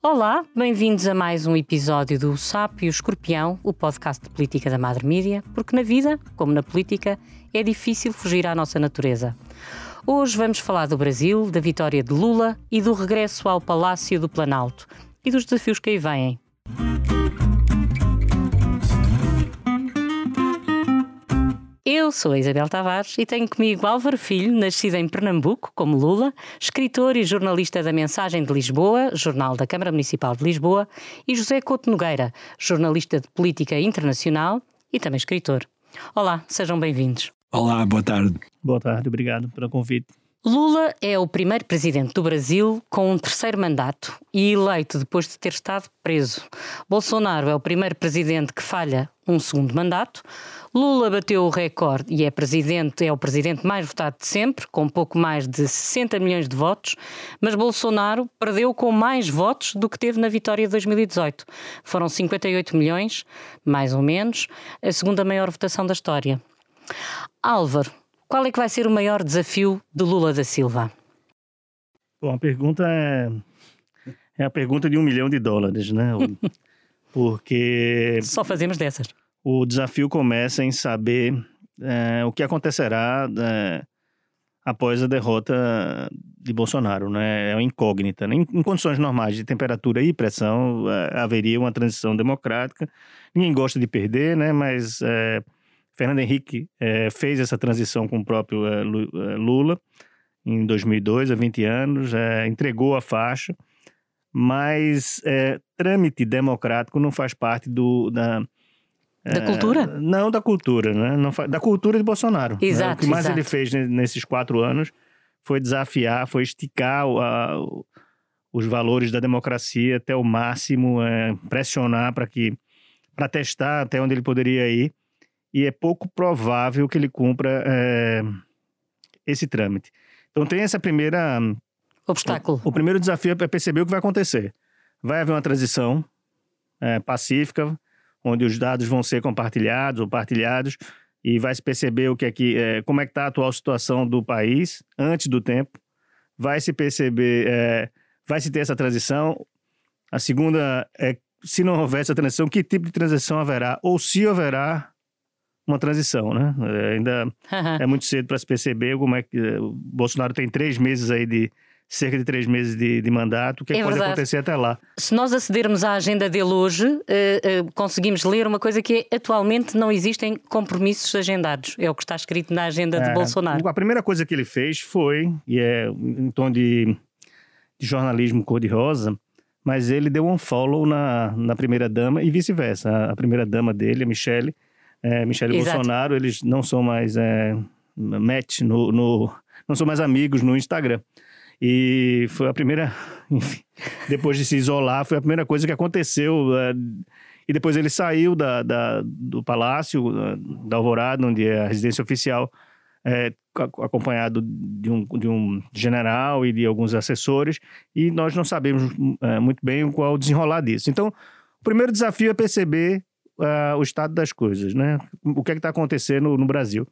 Olá, bem-vindos a mais um episódio do Sapo e o Escorpião, o podcast de política da Madre Mídia, porque na vida, como na política, é difícil fugir à nossa natureza. Hoje vamos falar do Brasil, da vitória de Lula e do regresso ao Palácio do Planalto e dos desafios que aí vêm. Eu sou a Isabel Tavares e tenho comigo Álvaro Filho, nascido em Pernambuco, como Lula, escritor e jornalista da Mensagem de Lisboa, jornal da Câmara Municipal de Lisboa, e José Couto Nogueira, jornalista de política internacional e também escritor. Olá, sejam bem-vindos. Olá, boa tarde. Boa tarde, obrigado pelo convite. Lula é o primeiro presidente do Brasil com um terceiro mandato e eleito depois de ter estado preso. Bolsonaro é o primeiro presidente que falha um segundo mandato. Lula bateu o recorde e é presidente, é o presidente mais votado de sempre, com pouco mais de 60 milhões de votos, mas Bolsonaro perdeu com mais votos do que teve na vitória de 2018. Foram 58 milhões, mais ou menos, a segunda maior votação da história. Álvaro, qual é que vai ser o maior desafio de Lula da Silva? Bom, a pergunta é, é a pergunta de um milhão de dólares, né? Porque. Só fazemos dessas. O desafio começa em saber é, o que acontecerá é, após a derrota de Bolsonaro, né? É uma incógnita. Né? Em, em condições normais de temperatura e pressão, é, haveria uma transição democrática. Ninguém gosta de perder, né? Mas é, Fernando Henrique é, fez essa transição com o próprio é, Lula em 2002, há 20 anos, entregou a faixa, mas trâmite democrático não faz parte do, da, da cultura? Não da cultura, né? Não, da cultura de Bolsonaro. Exato. Né? O que mais exato. ele fez nesses quatro anos foi desafiar, foi esticar a, os valores da democracia até o máximo, é, pressionar para que para testar até onde ele poderia ir e é pouco provável que ele cumpra é, esse trâmite. Então tem essa primeira obstáculo. O, o, primeiro desafio é perceber o que vai acontecer. Vai haver uma transição é, pacífica, onde os dados vão ser compartilhados ou partilhados e vai se perceber o que é que, é, como é que está a atual situação do país antes do tempo. Vai se perceber, é, vai se ter essa transição. A segunda é se não houver essa transição, que tipo de transição haverá ou se haverá uma transição, né? É, ainda é muito cedo para se perceber como é que o Bolsonaro tem três meses aí de cerca de três meses de, de mandato, o que, é que pode acontecer até lá? Se nós acedermos à agenda dele hoje, uh, uh, conseguimos ler uma coisa que é atualmente não existem compromissos agendados. É o que está escrito na agenda é, de Bolsonaro. A primeira coisa que ele fez foi, e é em tom de, de jornalismo cor-de-rosa, mas ele deu um follow na, na primeira dama e vice-versa. A, a primeira dama dele, a Michelle, é, Michele e Bolsonaro, eles não são mais é, match no, no, não são mais amigos no Instagram. E foi a primeira, enfim, depois de se isolar, foi a primeira coisa que aconteceu. É, e depois ele saiu da, da, do palácio, da Alvorada, onde é a residência oficial, é, acompanhado de um, de um general e de alguns assessores, e nós não sabemos é, muito bem qual desenrolar disso. Então, o primeiro desafio é perceber uh, o estado das coisas, né? O que é está acontecendo no Brasil.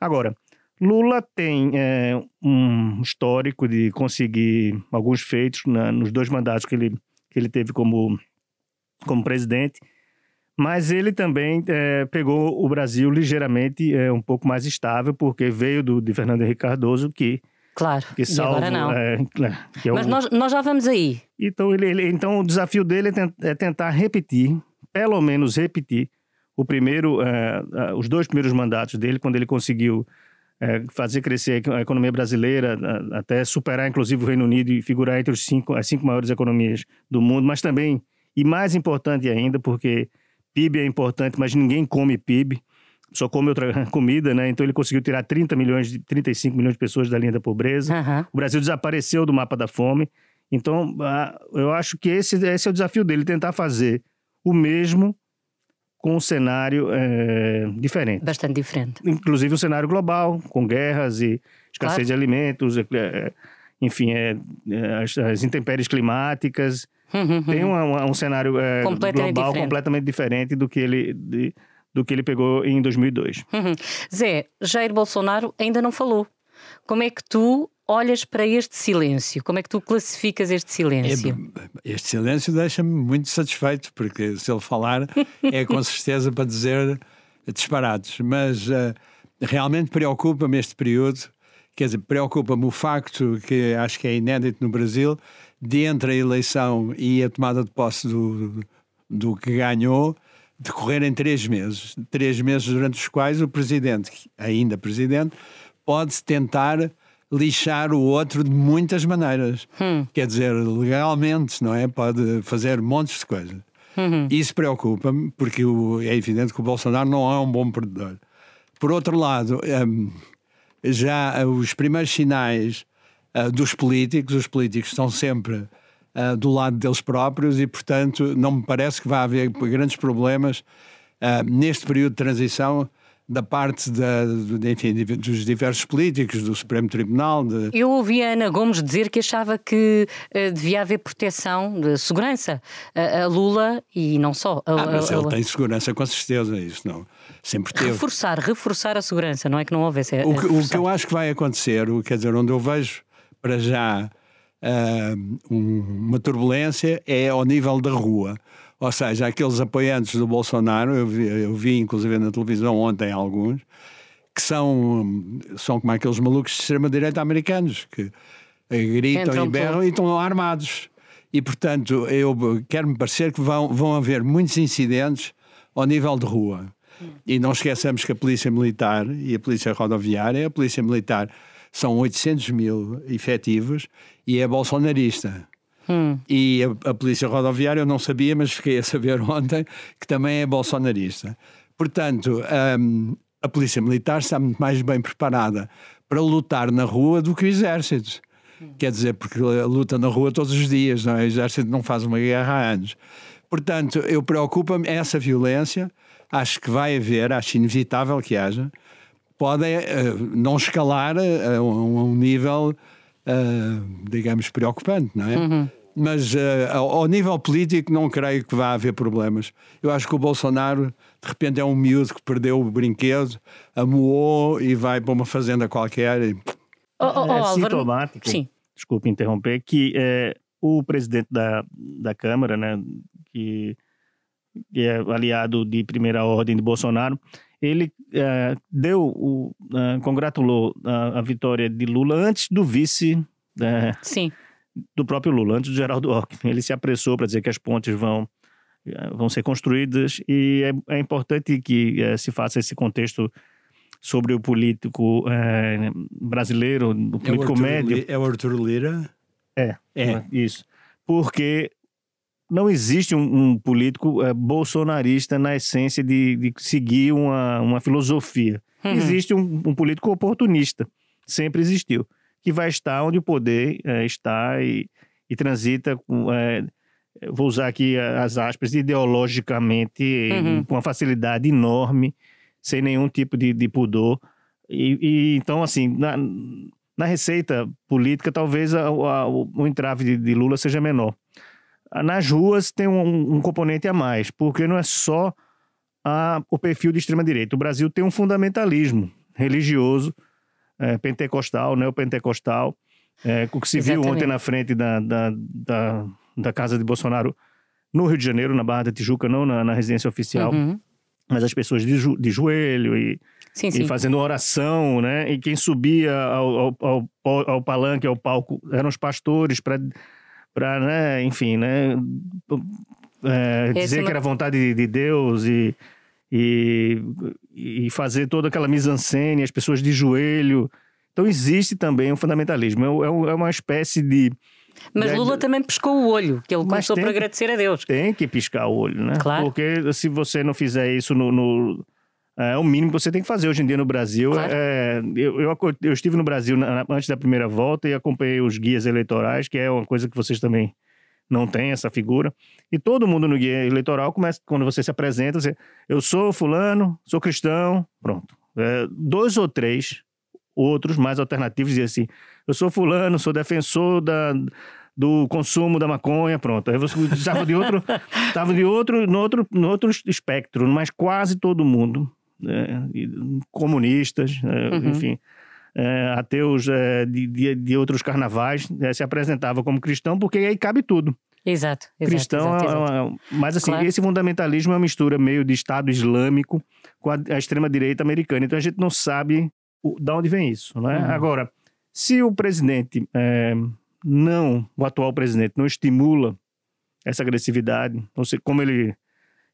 Agora, Lula tem é, um histórico de conseguir alguns feitos na, nos dois mandatos que ele, que ele teve como, como presidente, mas ele também é, pegou o Brasil ligeiramente é, um pouco mais estável, porque veio do, de Fernando Henrique Cardoso, que Claro, que salvo, agora não. É, é Mas o... nós, nós já vamos aí. Então, ele, ele, então o desafio dele é, é tentar repetir pelo menos repetir o primeiro, uh, os dois primeiros mandatos dele, quando ele conseguiu uh, fazer crescer a economia brasileira, até superar inclusive o Reino Unido e figurar entre os cinco, as cinco maiores economias do mundo, mas também, e mais importante ainda, porque PIB é importante, mas ninguém come PIB, só come outra comida, né? Então ele conseguiu tirar 30 milhões, 35 milhões de pessoas da linha da pobreza. Uhum. O Brasil desapareceu do mapa da fome. Então, eu acho que esse, esse é o desafio dele, tentar fazer o mesmo com um cenário é, diferente. Bastante diferente. Inclusive um cenário global, com guerras e escassez claro. de alimentos, é, enfim, é, as, as, intempéries climáticas. Uhum, Tem uma, uma, um cenário completamente global diferente. completamente diferente do que ele... De, do que ele pegou em 2002. Uhum. Zé, Jair Bolsonaro ainda não falou. Como é que tu olhas para este silêncio? Como é que tu classificas este silêncio? É, este silêncio deixa-me muito satisfeito, porque se ele falar é com certeza para dizer disparados. Mas uh, realmente preocupa-me este período, quer dizer, preocupa-me o facto que acho que é inédito no Brasil, de entre a eleição e a tomada de posse do, do que ganhou, decorrerem três meses. Três meses durante os quais o presidente, ainda presidente, pode tentar lixar o outro de muitas maneiras. Hum. Quer dizer, legalmente, não é? Pode fazer montes de coisas. Uhum. Isso preocupa-me, porque é evidente que o Bolsonaro não é um bom perdedor. Por outro lado, um, já os primeiros sinais uh, dos políticos, os políticos estão sempre uh, do lado deles próprios e, portanto, não me parece que vai haver grandes problemas uh, neste período de transição da parte da, enfim, dos diversos políticos, do Supremo Tribunal. De... Eu ouvi a Ana Gomes dizer que achava que uh, devia haver proteção de segurança a, a Lula e não só. A, ah, mas a, ele tem segurança com certeza, isso não. Sempre teve. Reforçar, reforçar a segurança, não é que não houvesse. O que, o que eu acho que vai acontecer, quer dizer, onde eu vejo para já uh, um, uma turbulência é ao nível da rua. Ou seja, aqueles apoiantes do Bolsonaro, eu vi, eu vi inclusive na televisão ontem alguns, que são, são como aqueles malucos de extrema-direita americanos, que gritam Entram e berram e estão armados. E, portanto, eu quero-me parecer que vão, vão haver muitos incidentes ao nível de rua. E não esqueçamos que a Polícia Militar e a Polícia Rodoviária, a Polícia Militar são 800 mil efetivos e é bolsonarista. Hum. E a, a, Polícia Rodoviária eu não sabia, mas fiquei a saber ontem que também é bolsonarista. Portanto, um, a Polícia Militar está muito mais bem preparada para lutar na rua do que o Exército. Hum. Quer dizer, porque luta na rua todos os dias, não é? o Exército não faz uma guerra há anos. Portanto, eu preocupa-me essa violência, acho que vai haver, acho inevitável que haja, pode uh, não escalar a, a, um, nível, uh, digamos, preocupante, não é? Uhum. Mas uh, ao nível político não creio que vá haver problemas. Eu acho que o Bolsonaro de repente é um miúdo que perdeu o brinquedo, amoou e vai para uma fazenda qualquer. E... Oh, oh, oh, é sintomático, Sim. desculpe interromper, que é, o presidente da, da Câmara, né, que, que é aliado de primeira ordem de Bolsonaro, ele é, deu o, uh, congratulou a, a, vitória de Lula antes do vice. É, Sim do próprio Lula, antes do Geraldo Alckmin. Ele se apressou para dizer que as pontes vão, eh, vão ser construídas e é, é importante que é, se faça esse contexto sobre o político é, brasileiro, o político é o médio. é o Arthur Lira? É, é, isso. Porque não existe um, um político bolsonarista na essência de, de seguir uma, uma filosofia. Uhum. Existe um, um político oportunista, sempre existiu que vai estar onde o poder é, está e, e transita com. É, vou usar aqui as aspas, ideologicamente, uhum. com uma facilidade enorme, sem nenhum tipo de, de pudor. E, e, então, assim, na, na receita política, talvez a, a, o entrave de, de, Lula seja menor. Nas ruas tem um, um componente a mais, porque não é só a, o perfil de extrema-direita. O Brasil tem um fundamentalismo religioso é, pentecostal, neopentecostal, é, o que se Exatamente. viu ontem na frente da, da, da, da, casa de Bolsonaro no Rio de Janeiro, na Barra da Tijuca, não na, na residência oficial, uhum. mas as pessoas de, jo, de joelho e, sim, e sim. fazendo oração, né? E quem subia ao, ao, ao, ao palanque, ao palco, eram os pastores para, né, enfim, né? É, dizer que era vontade de, de Deus e e, e fazer toda aquela mise-en-scène, as pessoas de joelho. Então existe também um fundamentalismo. É, é, é uma espécie de. Mas Lula também piscou o olho, que ele começou por agradecer a Deus. Tem que piscar o olho, né? Claro. Porque se você não fizer isso no, no é o mínimo que você tem que fazer hoje em dia no Brasil. Claro. É, eu, eu, eu, estive no Brasil na, antes da primeira volta e acompanhei os guias eleitorais, que é uma coisa que vocês também não tem essa figura. E todo mundo no guia eleitoral começa, quando você se apresenta, você, eu sou fulano, sou cristão, pronto. É, dois ou três outros mais alternativos dizem assim, eu sou fulano, sou defensor da, do consumo da maconha, pronto. Aí você estava de outro, estava de outro, no outro, no outro espectro, mas quase todo mundo, né, comunistas, né, uhum. enfim, é, ateus é, de, de, outros carnavais é, se apresentavam como cristão, porque aí cabe tudo. Exato. exato cristão, exato, exato. É uma, mas assim, claro. esse fundamentalismo é uma mistura meio de Estado Islâmico com a, a extrema-direita americana. Então a gente não sabe o, de onde vem isso. Né? Uhum. Agora, se o presidente é, não, o atual presidente, não estimula essa agressividade, não sei como ele.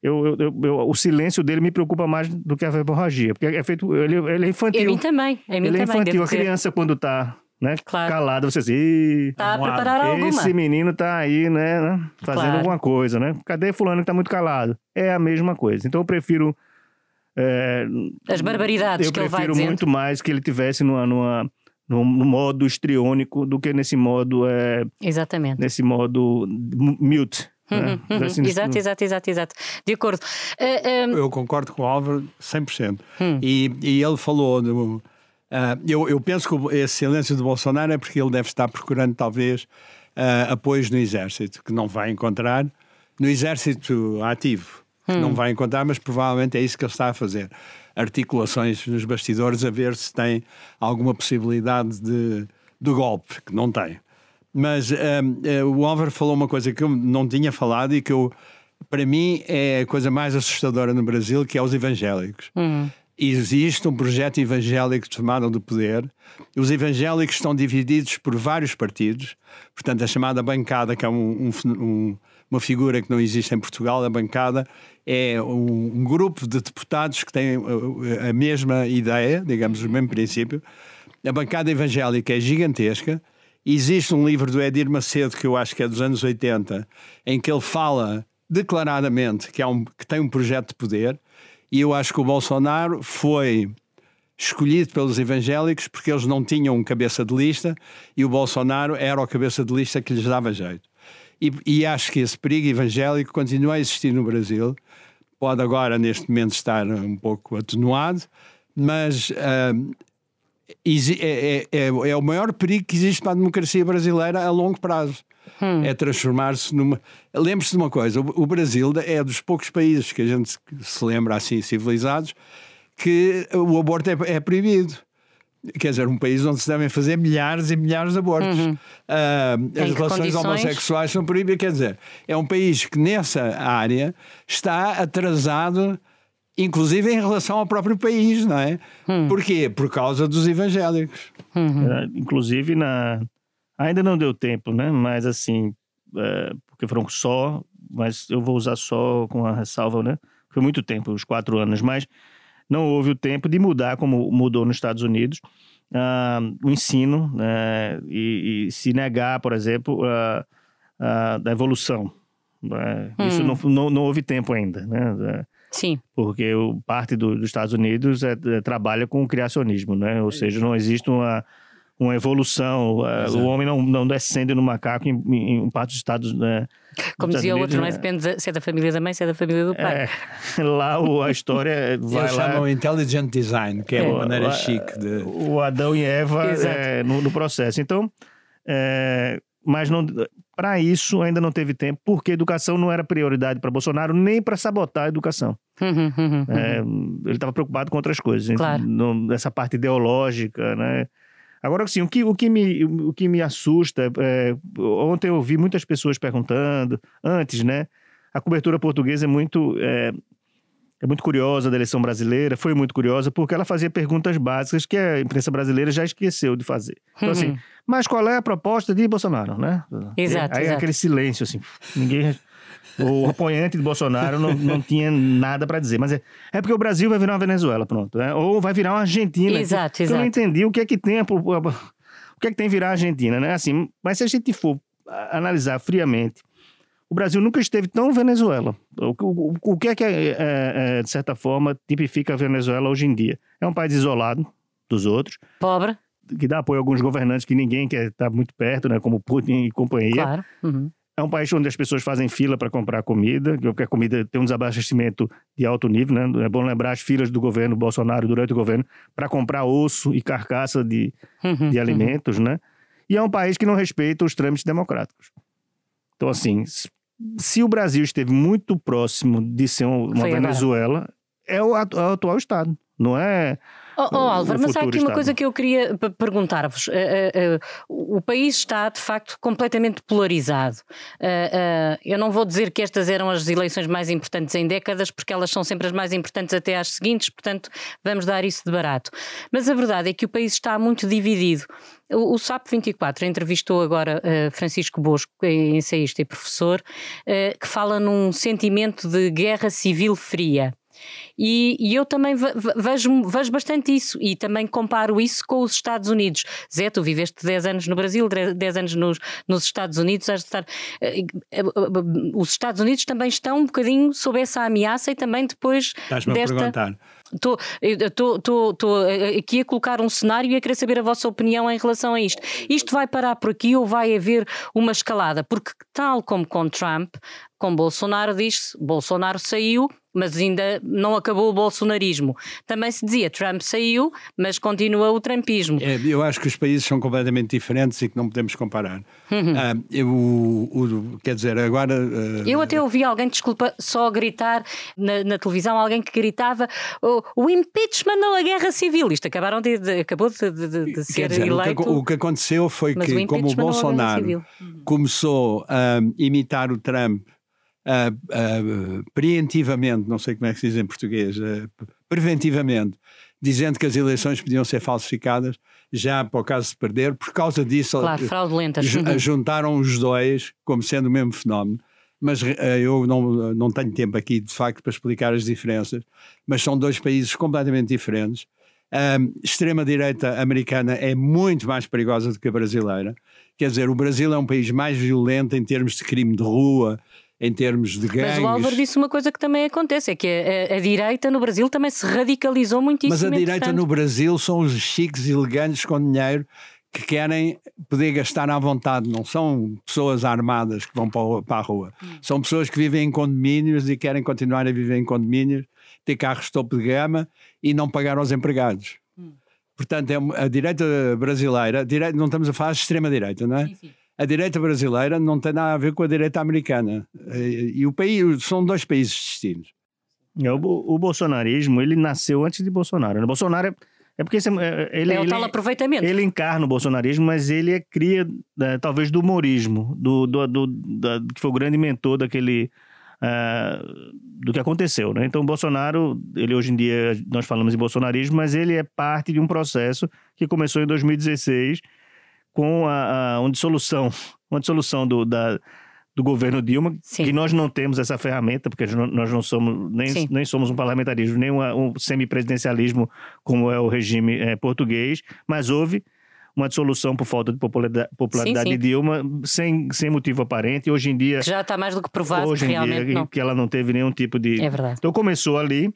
Eu, eu, eu, o silêncio dele me preocupa mais do que a verborragia, porque é feito. Ele, ele é infantil. Em mim também. Em mim ele é infantil. A criança, quando está né, claro. calada, você diz. Tá esse alguma. menino tá aí, né, né fazendo Claro. alguma coisa, né? Cadê fulano que tá muito calado? É a mesma coisa. Então eu prefiro. é, As barbaridades eu que ele vai prefiro dizendo. muito mais que ele tivesse numa, numa, num num modo histriônico do que nesse modo é, Exatamente. nesse modo mute. Uhum. Assim, Exato, exato, exato, exato. De acordo. Eh, eh, Eu concordo com o Álvaro 100%. Hum. E, e ele falou. Do, ah, eu, eu penso que esse silêncio de Bolsonaro é porque ele deve estar procurando, talvez, ah, apoios no Exército, que não vai encontrar. No Exército ativo, que Hum. não vai encontrar, mas provavelmente é isso que ele está a fazer. Articulações nos bastidores a ver se tem alguma possibilidade de, de golpe, que não tem. Mas hum, eh, o Álvaro falou uma coisa que eu não tinha falado e que eu, para mim é a coisa mais assustadora no Brasil, que é os evangélicos. hum, Existe um projeto evangélico de tomada do poder. Os evangélicos estão divididos por vários partidos. Portanto, a chamada bancada, que é um- um um- uma figura que não existe em Portugal, a bancada é um, um grupo de deputados que têm uh, a mesma ideia, digamos, o mesmo princípio. A bancada evangélica é gigantesca. Existe um livro do Edir Macedo, que eu acho que é dos anos 80, em que ele fala declaradamente que, há um, que tem um projeto de poder. E eu acho que o Bolsonaro foi escolhido pelos evangélicos porque eles não tinham um cabeça de lista e o Bolsonaro era o cabeça de lista que lhes dava jeito. E, e acho que esse perigo evangélico continua a existir no Brasil. Pode agora, neste momento, estar um pouco atenuado, mas exi- é, é- é- é o maior perigo que existe para a democracia brasileira a longo prazo. É transformar-se numa. Lembre-se de uma coisa: o, Brasil é dos poucos países que a gente se- lembra assim, civilizados, que o aborto é, é proibido. Quer dizer, um país onde se devem fazer milhares e milhares de abortos. Ah, Em as relações condições? homossexuais são proibidas. Quer dizer, é um país que nessa área está atrasado, inclusive em relação ao próprio país, não é? Porquê? Por causa dos evangélicos. É, inclusive, na... ainda não deu tempo, né? Mas assim, é, porque foram só, mas eu vou usar só com a ressalva, né? Foi muito tempo, os quatro anos, mas não houve o tempo de mudar, como mudou nos Estados Unidos, ah, o ensino né? e, e se negar, por exemplo, a, a- da evolução. né? Isso Hum. não, não, não houve tempo ainda, né? Sim. porque o, parte do- dos Estados Unidos é- é- trabalha com o criacionismo, né? Ou seja, não existe uma, uma evolução, eh, Exato. o homem não, não descende no macaco em, em, em parte dos Estados né? Como dizia o outro, não é? Unidos, Depende de- se é da família da mãe, se é da família do pai. é, lá o- a história vai Eles lá... chamam Intelligent Design, que é, É. uma maneira O- chique de. o Adão e Eva é, no, no processo. Então, é, mas não para isso ainda não teve tempo, porque educação não era prioridade para Bolsonaro nem para sabotar a educação. Uhum, uhum, uhum. É, ele estava preocupado com outras coisas, Claro. não- essa parte ideológica, né? Agora, assim, o que, o que, me, o que me assusta, é, ontem eu ouvi muitas pessoas perguntando, antes, né? A cobertura portuguesa é muito, é, é muito curiosa da eleição brasileira, foi muito curiosa, porque ela fazia perguntas básicas que a imprensa brasileira já esqueceu de fazer. Então, assim, Uhum. mas qual é a proposta de Bolsonaro, né? Exato, Aí exato. aquele silêncio, assim, ninguém... O apoiante de Bolsonaro não, não tinha nada para dizer. Mas é, é porque o Brasil vai virar uma Venezuela, pronto. né? Ou vai virar uma Argentina. Exato, Eu não exato. entendi o que é que tem... a- O que é que tem virar a Argentina, né? Assim, mas se a gente for analisar friamente, o Brasil nunca esteve tão Venezuela. O, o, o que é que, é, é, é, de certa forma, tipifica a Venezuela hoje em dia? É um país isolado dos outros, Pobre, que dá apoio a alguns governantes que ninguém quer estar muito perto, né? Como Putin e companhia. claro. Uhum. É um país onde as pessoas fazem fila para comprar comida, porque a comida tem um desabastecimento de alto nível, né? É bom lembrar as filas do governo Bolsonaro durante o governo para comprar osso e carcaça de, Uhum, de uhum. alimentos, né? E é um país que não respeita os trâmites democráticos. Então, assim, se o Brasil esteve muito próximo de ser um- uma Foi. Venezuela, é é o atual Estado. não é Oh, oh Álvaro, mas há aqui uma coisa que eu queria perguntar-vos. Uh, uh, uh, o país está, de facto, completamente polarizado. eu não vou dizer que estas eram as eleições mais importantes em décadas, porque elas são sempre as mais importantes até às seguintes, portanto, vamos dar isso de barato. Mas a verdade é que o país está muito dividido. O, o SAP 24 entrevistou agora Francisco Bosco, ensaísta e professor, que fala num sentimento de guerra civil fria. E, e eu também vejo, vejo bastante isso e também comparo isso com os Estados Unidos. Zé, tu viveste 10 anos no Brasil, 10 anos nos, nos Estados Unidos, estar. Eh, eh, os Estados Unidos também estão um bocadinho sob essa ameaça e também depois Estás-me desta. A perguntar. Estou aqui a colocar um cenário e a querer saber a vossa opinião em relação a isto. Isto vai parar por aqui ou vai haver uma escalada? Porque, tal como com Trump, com Bolsonaro, diz-se: Bolsonaro saiu, mas ainda não acabou o bolsonarismo. Também se dizia Trump saiu, mas continua o trumpismo. É, eu acho que os países são completamente diferentes e que não podemos comparar. Uhum. Ah, eu, o, quer dizer, agora. Uh... Eu até ouvi alguém, desculpa, só gritar na, na televisão, alguém que gritava o, o, impeachment ou a guerra civil. Isto acabaram de, de acabou de, de, de ser dizer, eleito. O que, o que, aconteceu foi que, o como o Bolsonaro começou a imitar o Trump uh, preventivamente, não sei como é que se diz em português, preventivamente, dizendo que as eleições podiam ser falsificadas, já para o caso de perder, por causa disso, claro, fraudulentas. juntaram os dois como sendo o mesmo fenómeno. Mas eu não, não tenho tempo aqui, de facto, para explicar as diferenças, mas são dois países completamente diferentes. A extrema-direita americana é muito mais perigosa do que a brasileira. Quer dizer, o Brasil é um país mais violento em termos de crime de rua, em termos de gangues. Mas o Álvaro disse uma coisa que também acontece, é que a, a, a direita no Brasil também se radicalizou muitíssimo. Mas a direita no Brasil são os chiques elegantes com dinheiro que querem poder gastar à vontade, não são pessoas armadas que vão para a rua. Hum. São pessoas que vivem em condomínios e querem continuar a viver em condomínios, ter carros topo de gama e não pagar aos empregados. Hum. Portanto, é a direita brasileira, não estamos a falar de extrema-direita, não é? Sim, sim a direita brasileira não tem nada a ver com a direita americana. E o país são dois países distintos. É, o, o bolsonarismo ele nasceu antes de Bolsonaro. O né? Bolsonaro é, é porque esse, é, ele é o tal aproveitamento. Ele encarna o bolsonarismo, mas ele é cria é, talvez do humorismo, do, do, do, do, que foi o grande mentor daquele uh, do que aconteceu, né? Então o Bolsonaro, ele hoje em dia nós falamos em bolsonarismo, mas ele é parte de um processo que começou em 2016 com a, a uma dissolução, uma dissolução do, da, do governo Dilma, Sim. que nós não temos essa ferramenta, porque nós não somos, nem, nem somos um parlamentarismo, nem uma, um semipresidencialismo como é o regime é, português, mas houve uma dissolução por falta de popularidade, popularidade sim, sim. de Dilma, sem, sem motivo aparente. Hoje em dia. Que já está mais do que provado hoje que realmente. Dia, não. que ela não teve nenhum tipo de. É verdade. Então começou ali,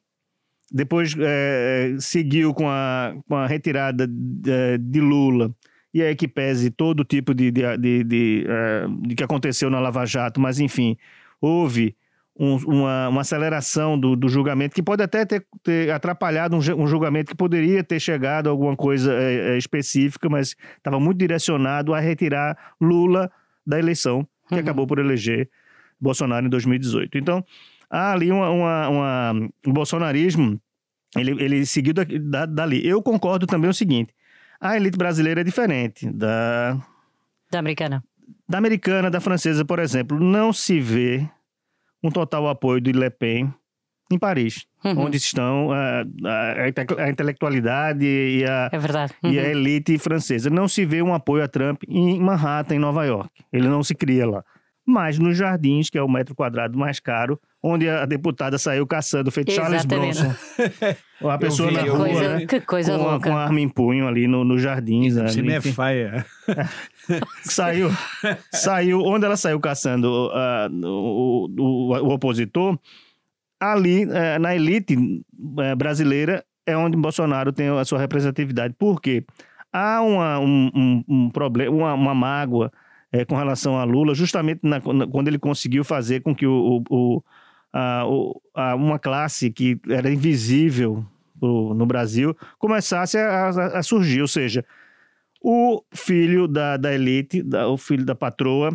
depois é, seguiu com a, com a retirada de, de Lula e aí que pese todo tipo de, de, de, de, uh, de que aconteceu na Lava Jato, mas enfim, houve um, uma, uma, aceleração do, do, julgamento que pode até ter, ter atrapalhado um, um, julgamento que poderia ter chegado a alguma coisa é, é, específica, mas estava muito direcionado a retirar Lula da eleição, que uhum. acabou por eleger Bolsonaro em 2018. Então, há ali uma, uma, uma o bolsonarismo, ele, ele seguiu da, da, dali. Eu concordo também o seguinte, a elite brasileira é diferente da. Da americana. Da americana, da francesa, por exemplo. Não se vê um total apoio de Le Pen em Paris, uhum. onde estão a, a, a, intelectualidade e a, é verdade. Uhum. e a elite francesa. Não se vê um apoio a Trump em Manhattan, em Nova York. Ele não se cria lá. Mas nos jardins, que é o metro quadrado mais caro, onde a deputada saiu caçando, feito Charles Bronson. Uma pessoa vi, na rua, coisa, né? Que coisa com, louca. Com arma em punho ali no, no jardins. Me é faia. saiu, saiu, onde ela saiu caçando uh, o, o, o, opositor, ali uh, na elite uh, brasileira é onde Bolsonaro tem a sua representatividade. Por quê? Há uma, um, um, um problema, uma, uma mágoa é, com relação a Lula, justamente na, na, quando ele conseguiu fazer com que o, o, a, a, uma classe que era invisível pro, no Brasil começasse a, a, a, surgir. Ou seja, o filho da, da elite, da, o filho da patroa,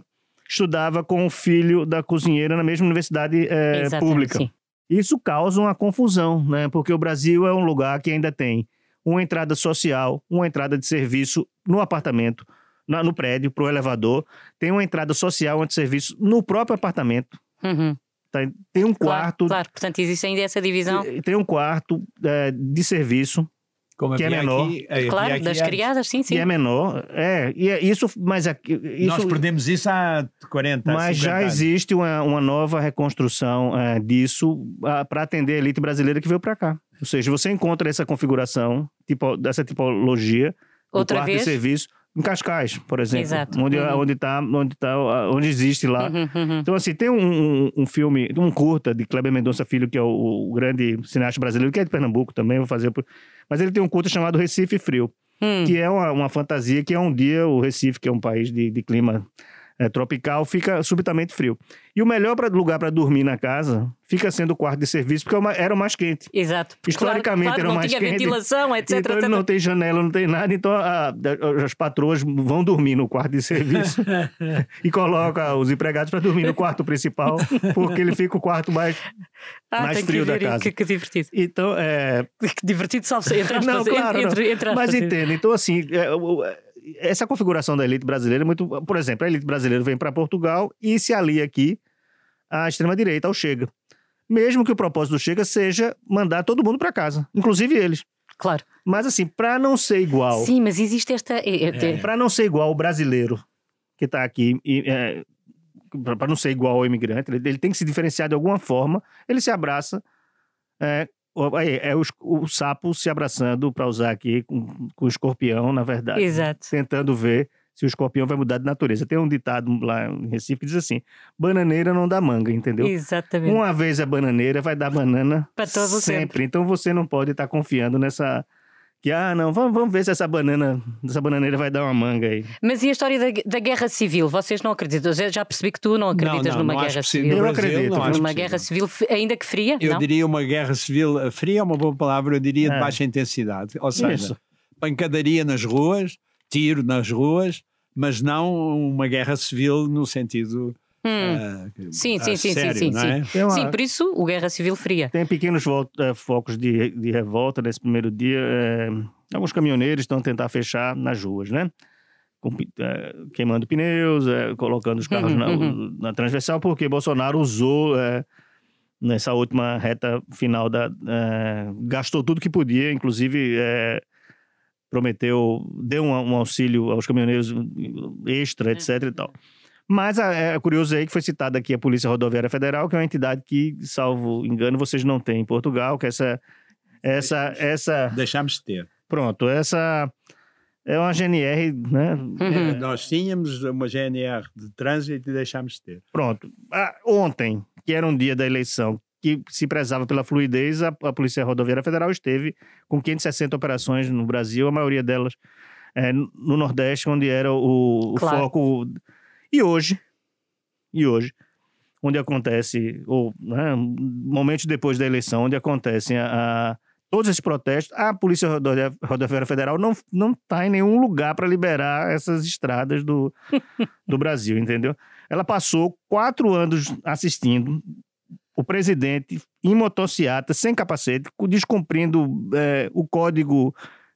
estudava com o filho da cozinheira na mesma universidade é, pública. Sim. Isso causa uma confusão, né? Porque o Brasil é um lugar que ainda tem uma entrada social, uma entrada de serviço no apartamento, na, no prédio, para o elevador, tem uma entrada social, de serviço no próprio apartamento. Uhum. Tá? Tem um Claro, quarto, claro, portanto existe ainda essa divisão. tem um quarto é, de serviço Como Que é menor. aqui- havia Claro, aqui das antes. criadas, sim, sim. que é menor. É, e é isso, mas aqui, isso, Nós perdemos isso há 40, Mas 50 já anos. existe uma, uma nova reconstrução é, disso para atender a elite brasileira que veio para cá. Ou seja, você encontra essa configuração, tipo, dessa tipologia, do Outra quarto vez? de serviço, em Cascais, por exemplo. Exato. Onde, Uhum. onde, tá, onde, tá, onde existe lá. Uhum, uhum. Então, assim, tem um, um, um filme, um curta de Kleber Mendonça Filho, que é o, o grande cineasta brasileiro, que é de Pernambuco também, vou fazer. Mas ele tem um curta chamado Recife Frio Hum, que é uma, uma fantasia que é um dia o Recife, que é um país de, de clima é, tropical, fica subitamente frio. E o melhor pra- lugar para dormir na casa fica sendo o quarto de serviço, porque é era o mais quente. Exato. Historicamente claro, era o não mais tinha quente. ventilação, etc. então ele etc. não tem janela, não tem nada, então a- a- as patroas vão dormir no quarto de serviço e coloca os empregados para dormir no quarto principal, porque ele fica o quarto mais. Ah, mais frio que da casa. Que, que divertido. Então, é, Que divertido, salve entre aspas, Não, claro, entre, não. entre Mas entendo. Então, assim, é, é, essa configuração da elite brasileira é muito. Por exemplo, a elite brasileira vem para Portugal e se alia aqui à extrema-direita, ao Chega. Mesmo que o propósito do Chega seja mandar todo mundo para casa, inclusive eles. Claro. Mas, assim, para não ser igual. Sim, mas existe esta. é- é- Para não ser igual o brasileiro que está aqui, para não ser igual ao imigrante, ele, ele tem que se diferenciar de alguma forma, ele se abraça. É, aí, é o, o sapo se abraçando, para usar aqui, com, com o escorpião, na verdade. Exato. Tentando ver se o escorpião vai mudar de natureza. Tem um ditado lá em Recife que diz assim: bananeira não dá manga, entendeu? Exatamente. Uma vez é bananeira, vai dar banana Para todo sempre. sempre. Então você não pode estar confiando nessa. Que, ah, não, vamos, vamos ver se essa banana, essa bananeira vai dar uma manga aí. Mas e a história da, da guerra civil? Vocês não acreditam? Eu já percebi que tu não acreditas não, numa não guerra civil. Eu Brasil, acredito. não acho Numa possível. guerra civil, ainda que fria? Eu não? diria uma guerra civil eh, fria, é uma boa palavra, eu diria É. de baixa intensidade. Ou seja, Isso. pancadaria nas ruas, tiro nas ruas, mas não uma guerra civil no sentido. Hum. ah, Sim, ah, sim, sim, sério, sim, sim, é? Tem, uma- Sim, por isso o guerra civil fria. tem pequenos eh, focos de, de revolta nesse primeiro dia. eh, alguns caminhoneiros estão a tentar fechar nas ruas, né? Com eh, queimando pneus, colocando os carros Uhum, na, uhum. na transversal, porque Bolsonaro usou nessa última reta final da. gastou tudo que podia, inclusive. prometeu, deu um, um auxílio aos caminhoneiros extra, etc e tal. Mas a- é curioso aí que foi citada aqui a Polícia Rodoviária Federal, que é uma entidade que, salvo engano, vocês não têm em Portugal, que essa essa essa Deixámos de ter. pronto, essa é uma GNR, né? Uhum. Eh, Nós tínhamos uma GNR de trânsito e deixámos de ter. Pronto. Ah, ontem, que era um dia da eleição que se prezava pela fluidez, a, a Polícia Rodoviária Federal esteve com 560 operações no Brasil, a maioria delas é, no Nordeste, onde era o, o Claro. foco. E hoje, e hoje, onde acontece, ou né, momentos depois da eleição, onde acontecem a, a- todos esses protestos, a Polícia Rodoviária Federal não não está em nenhum lugar para liberar essas estradas do, do Brasil, entendeu? Ela passou quatro anos assistindo o presidente em motocicleta, sem capacete, cu- descumprindo eh, o código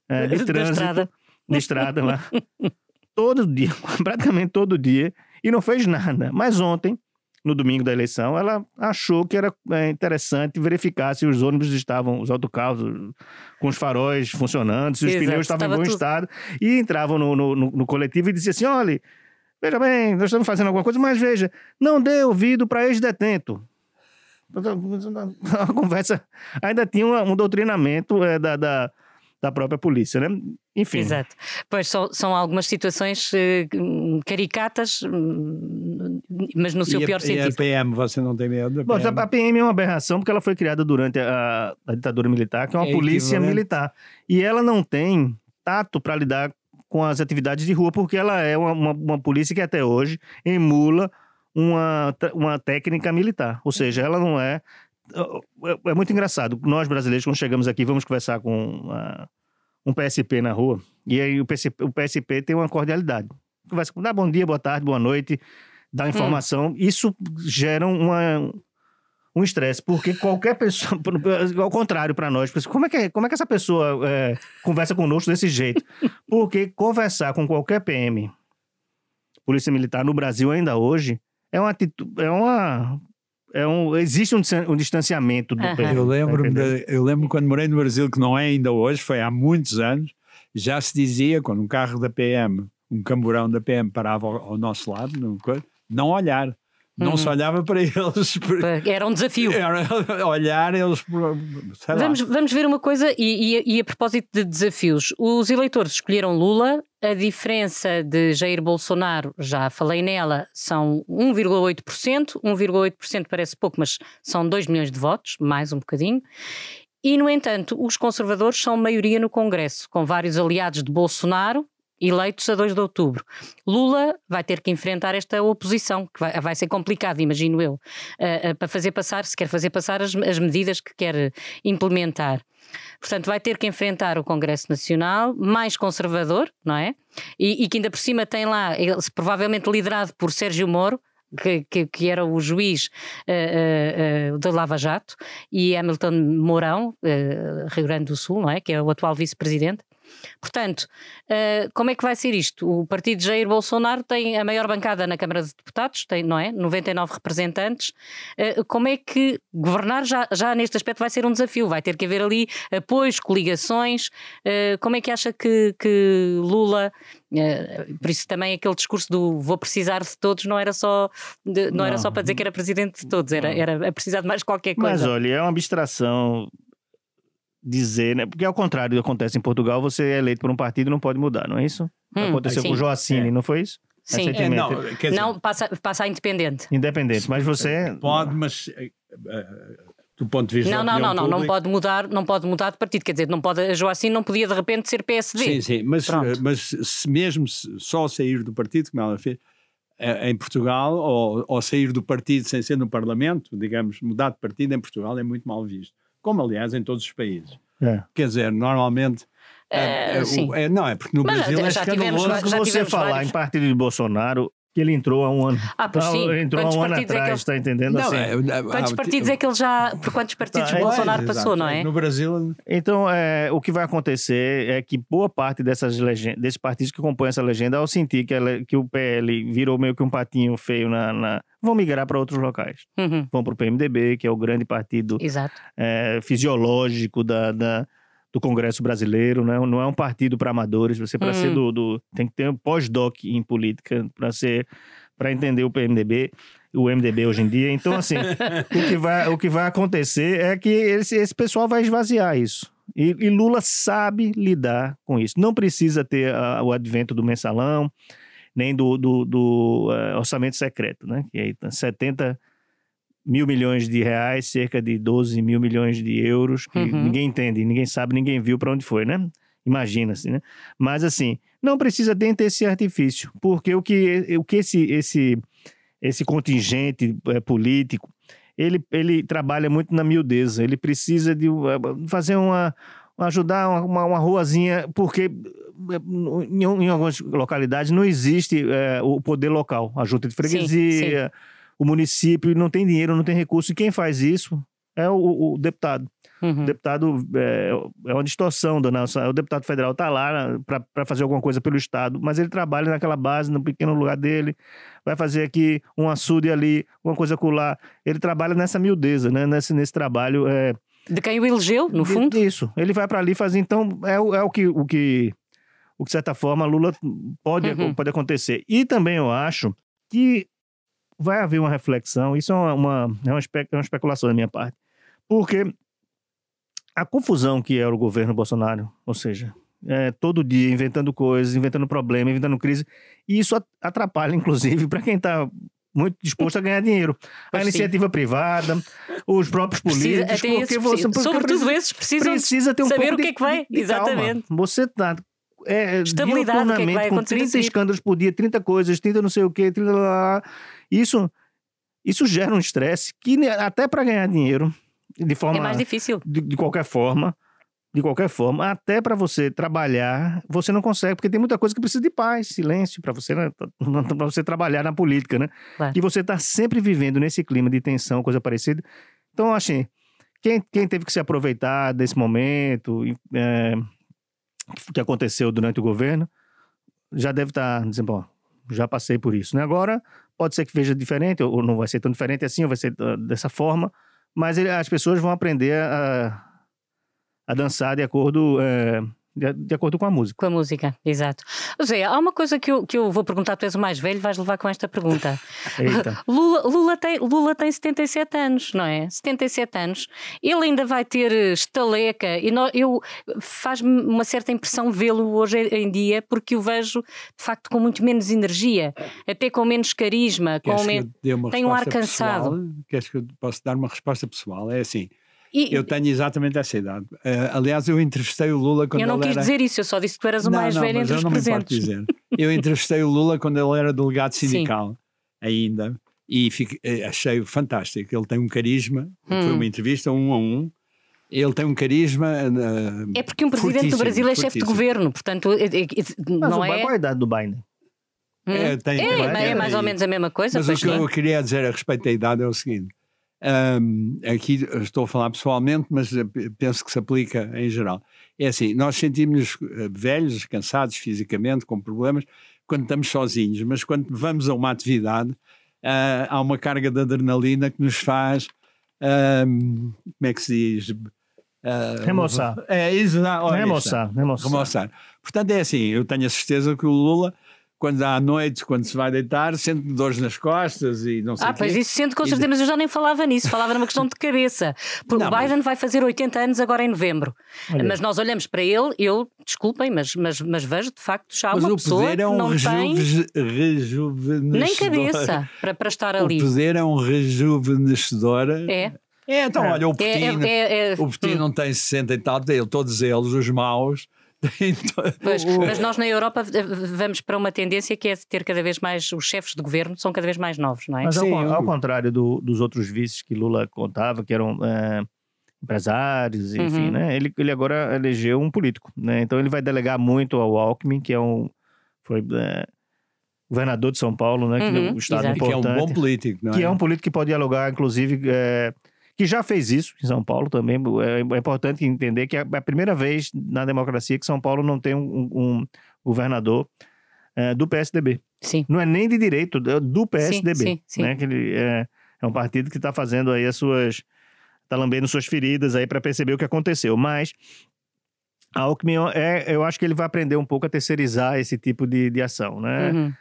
eh, de trânsito estrada. de estrada lá. todo dia, praticamente todo dia, e não fez nada. Mas ontem, no domingo da eleição, ela achou que era é, interessante verificar se os ônibus estavam, os autocarros, com os faróis funcionando, se os Exato, pneus estavam em bom tudo. estado, e entravam no, no, no- coletivo e diziam assim: olha, veja bem, nós estamos fazendo alguma coisa, mas veja, não dê ouvido para ex-detento. A conversa ainda tinha uma- um doutrinamento é, da, da, da própria polícia, né? Enfim. Exato. Pois são, são algumas situações eh, hum, caricatas, hum, mas no seu e, a, pior e sentido. a PM, você não tem medo? da Bom, a PM é uma aberração porque ela foi criada durante a, a ditadura militar, que é uma É polícia equivalente. militar. E ela não tem tato para lidar com as atividades de rua, porque ela é uma, uma, uma polícia que até hoje emula uma, uma técnica militar. Ou seja, ela não é. É, é muito engraçado. Nós brasileiros, quando chegamos aqui, vamos conversar com ah, um PSP na rua, e aí o PSP, o PSP tem uma cordialidade. Conversa com, dá bom dia, boa tarde, boa noite, dá informação. Isso gera uma, um estresse, porque qualquer pessoa, ao contrário para nós, como é, que, como é que essa pessoa é, conversa conosco desse jeito? Porque conversar com qualquer PM, Polícia Militar no Brasil ainda hoje, é uma atitude, é uma é um, existe um, um distanciamento do uhum. Eu lembro, tá eu lembro quando morei no Brasil, que não é ainda hoje, foi há muitos anos, já se dizia, quando um carro da PM, um camburão da PM parava ao, ao nosso lado, não, não olhar. Não uhum. se olhava para eles. Era um desafio. Era olhar eles. Vamos, vamos ver uma coisa, e, e, e, a propósito de desafios: os eleitores escolheram Lula, a diferença de Jair Bolsonaro, já falei nela, são 1,8%. 1,8% parece pouco, mas são 2 milhões de votos, mais um bocadinho. E, no entanto, os conservadores são maioria no Congresso, com vários aliados de Bolsonaro, eleitos a 2 de outubro. Lula vai ter que enfrentar esta oposição, que vai, vai ser complicado, imagino eu, uh, uh, para fazer passar, se quer fazer passar as, as medidas que quer implementar. Portanto, vai ter que enfrentar o Congresso Nacional, mais conservador, não é? E, e que ainda por cima tem lá, ele, provavelmente liderado por Sérgio Moro, que, que, que, era o juiz uh, uh, da Lava Jato, e Hamilton Mourão, Rio Grande do Sul, não é? que é o atual vice-presidente. Portanto, uh, como é que vai ser isto? O partido de Jair Bolsonaro tem a maior bancada na Câmara de Deputados, tem, não é? 99 representantes. Uh, como é que governar já, já neste aspecto vai ser um desafio? Vai ter que haver ali apoios, coligações. Uh, como é que acha que, que Lula por isso também aquele discurso do vou precisar de todos não era só de, não, não, era só para dizer que era presidente de todos, era, era precisar de mais qualquer coisa. Mas olha, é uma abstração dizer, né? Porque ao contrário do que acontece em Portugal, você é eleito por um partido e não pode mudar, não é isso? Hum, Aconteceu sim. com o Joacine, é. não foi isso? Sim, é, não, dizer, não passa, passa a independente. Independente, mas você. Pode, mas uh, do ponto de vista Não, não, não, não, não pode mudar, não pode mudar de partido, quer dizer, não pode, a Joacine não podia de repente ser PSD. Sim, sim, mas, mas se mesmo só sair do partido, como ela fez, em Portugal, ou, ou sair do partido sem ser no Parlamento, digamos, mudar de partido em Portugal é muito mal visto como aliás em todos os países. É. Quer dizer, normalmente. É, é, é, não, é porque no Mas Brasil é escandaloso que você falar vários... em partido de Bolsonaro que ele entrou há um ano. Ah, pois sim. Entrou quantos há um ano atrás, é está entendendo? Não, assim? é, quantos partidos é que ele já. Por quantos partidos tá, Bolsonaro passou, não é? No Brasil. Então, é, o que vai acontecer é que boa parte dessas legend... desses partidos que compõem essa legenda, ao sentir que, ela, que o PL virou meio que um patinho feio na, na vão migrar para outros locais. Uhum. Vão para o PMDB, que é o grande partido é, fisiológico da, da, do Congresso Brasileiro, né? não é um partido para amadores. Você, para uhum. ser do, do, Tem que ter um pós-doc em política para ser. para entender o PMDB o MDB hoje em dia. Então, assim, o, que vai, o que vai acontecer é que esse, esse pessoal vai esvaziar isso. E, e Lula sabe lidar com isso. Não precisa ter a, o advento do mensalão, nem do, do, do uh, orçamento secreto, né? Que aí tá 70 mil milhões de reais, cerca de 12 mil milhões de euros, que uhum. ninguém entende, ninguém sabe, ninguém viu para onde foi, né? Imagina-se, né? Mas assim, não precisa ter esse artifício, porque o que, o que esse, esse, esse contingente é, político, ele, ele trabalha muito na miudeza, ele precisa de uh, fazer uma, ajudar uma, uma ruazinha, porque em, em, algumas localidades não existe é, o poder local, a junta de freguesia, sim, sim. O município não tem dinheiro, não tem recurso. E quem faz isso é o, o deputado. Uhum. O deputado é, é, uma distorção da nossa. O deputado federal está lá para fazer alguma coisa pelo Estado, mas ele trabalha naquela base, no pequeno lugar dele, vai fazer aqui um açude ali, uma coisa lá. Ele trabalha nessa miudeza, né? nesse, nesse trabalho. É, de quem o elegeu, no fundo? Isso. Ele vai para ali fazer, então, é, é o, que, o, que, o que, de certa forma, Lula pode, uhum. pode acontecer. E também eu acho que vai haver uma reflexão, isso é uma, é uma, é uma especulação da minha parte, porque a confusão que era o governo Bolsonaro, ou seja, é, todo dia inventando coisas, inventando problemas, inventando crise, e isso atrapalha, inclusive, para quem está muito disposto a ganhar dinheiro. Pois a iniciativa sim. privada, os próprios políticos, precisa, porque você sobretudo precisa, esses precisam precisa ter um saber o que é que vai, exatamente. Calma. Você está é, Estabilidade, que é que vai com 30 escândalos por dia, 30 coisas, 30 não sei o quê, 30 lá, lá. Isso, isso gera um estresse que até para ganhar dinheiro, de forma... É mais difícil. De, de qualquer forma, de qualquer forma, até para você trabalhar, você não consegue, porque tem muita coisa que precisa de paz, silêncio, para você, né, você trabalhar na política, né? E você está sempre vivendo nesse clima de tensão, coisa parecida, Então, assim, quem, quem teve que se aproveitar desse momento é, que aconteceu durante o governo, já deve estar tá dizendo, bom, já passei por isso. Né? Agora, pode ser que veja diferente, ou não vai ser tão diferente assim, ou vai ser uh, dessa forma, mas ele, as pessoas vão aprender a, a dançar de acordo é, de, de, acordo com a música. Com a música, exato. Zé, há uma coisa que eu, que eu vou perguntar, tu és o mais velho, vais levar com esta pergunta. Lula, Lula, tem, Lula tem 77 anos, não é? 77 anos. Ele ainda vai ter estaleca e não, eu faz-me uma certa impressão vê-lo hoje em dia, porque o vejo de facto com muito menos energia, até com menos carisma, com menos. Tem um ar cansado. Queres que eu possa dar uma resposta pessoal? É assim e, eu tenho exatamente essa idade. Uh, aliás, eu entrevistei o Lula quando ele era... Eu não quis era... dizer isso, eu só disse que tu eras o não, mais não, velho entre os não presentes. Me dizer. Eu entrevistei o Lula quando ele era delegado sindical, Sim. ainda, e fico, eh, achei fantástico. Ele tem um carisma, hum. foi uma entrevista um a um, ele tem um carisma. Uh, é porque um presidente do Brasil é chefe de governo, portanto, é, é, não Mas é. Qual a idade do Biden? Hum. É, tem, é, é, mais ou menos a mesma coisa. Mas o que eu queria dizer a respeito da idade é o seguinte: um, aqui estou a falar pessoalmente, mas eh, penso que se aplica em geral. É assim, nós sentimos eh, velhos, cansados fisicamente, com problemas, quando estamos sozinhos, mas quando vamos a uma atividade, uh, há uma carga de adrenalina que nos faz, um, como é que se diz? Uh, remoçar. É, isso, remoçar, remoçar. remoçar. Portanto, é assim, eu tenho a certeza que o Lula quando à noite, quando se vai deitar, sente dores nas costas e não sei Ah, pois isso sente com certeza, mas eu já nem falava nisso, falava numa questão de cabeça. Porque não, o Biden mas... vai fazer 80 anos agora em novembro. Olha. Mas nós olhamos para ele, eu, desculpem, mas, mas, mas vejo de facto já mas uma pessoa que é um não rejuve... tem rejuvenescedor. Nem cabeça para, para estar ali. O poder é um rejuvenescedor. É. É, então, olha, o Putin, é, é, é, o Putin hum. não tem 60 e tal, todos eles, os maus, Pois, mas nós na Europa vamos para uma tendência que é ter cada vez mais, os chefes de governo são cada vez mais novos, não é? Mas Sim, ao, ao contrário do, dos outros vices que Lula contava, que eram é, empresários, enfim, uhum. né? Ele, ele agora elegeu um político, né? Então ele vai delegar muito ao Alckmin, que é um foi é, governador de São Paulo, né? Uhum, que é um estado exato. importante. Que é um bom político, não é? Que é um político que pode dialogar, inclusive... É, que já fez isso em São Paulo também. É, é importante entender que é a primeira vez na democracia que São Paulo não tem um, um governador é, do PSDB. Sim. Não é nem de direito, é do PSDB. Sim, sim. Né? Que ele é, é um partido que está fazendo aí as suas. está lambendo suas feridas aí para perceber o que aconteceu. Mas a Alckmin, é, eu acho que ele vai aprender um pouco a terceirizar esse tipo de, de ação, né? Uhum.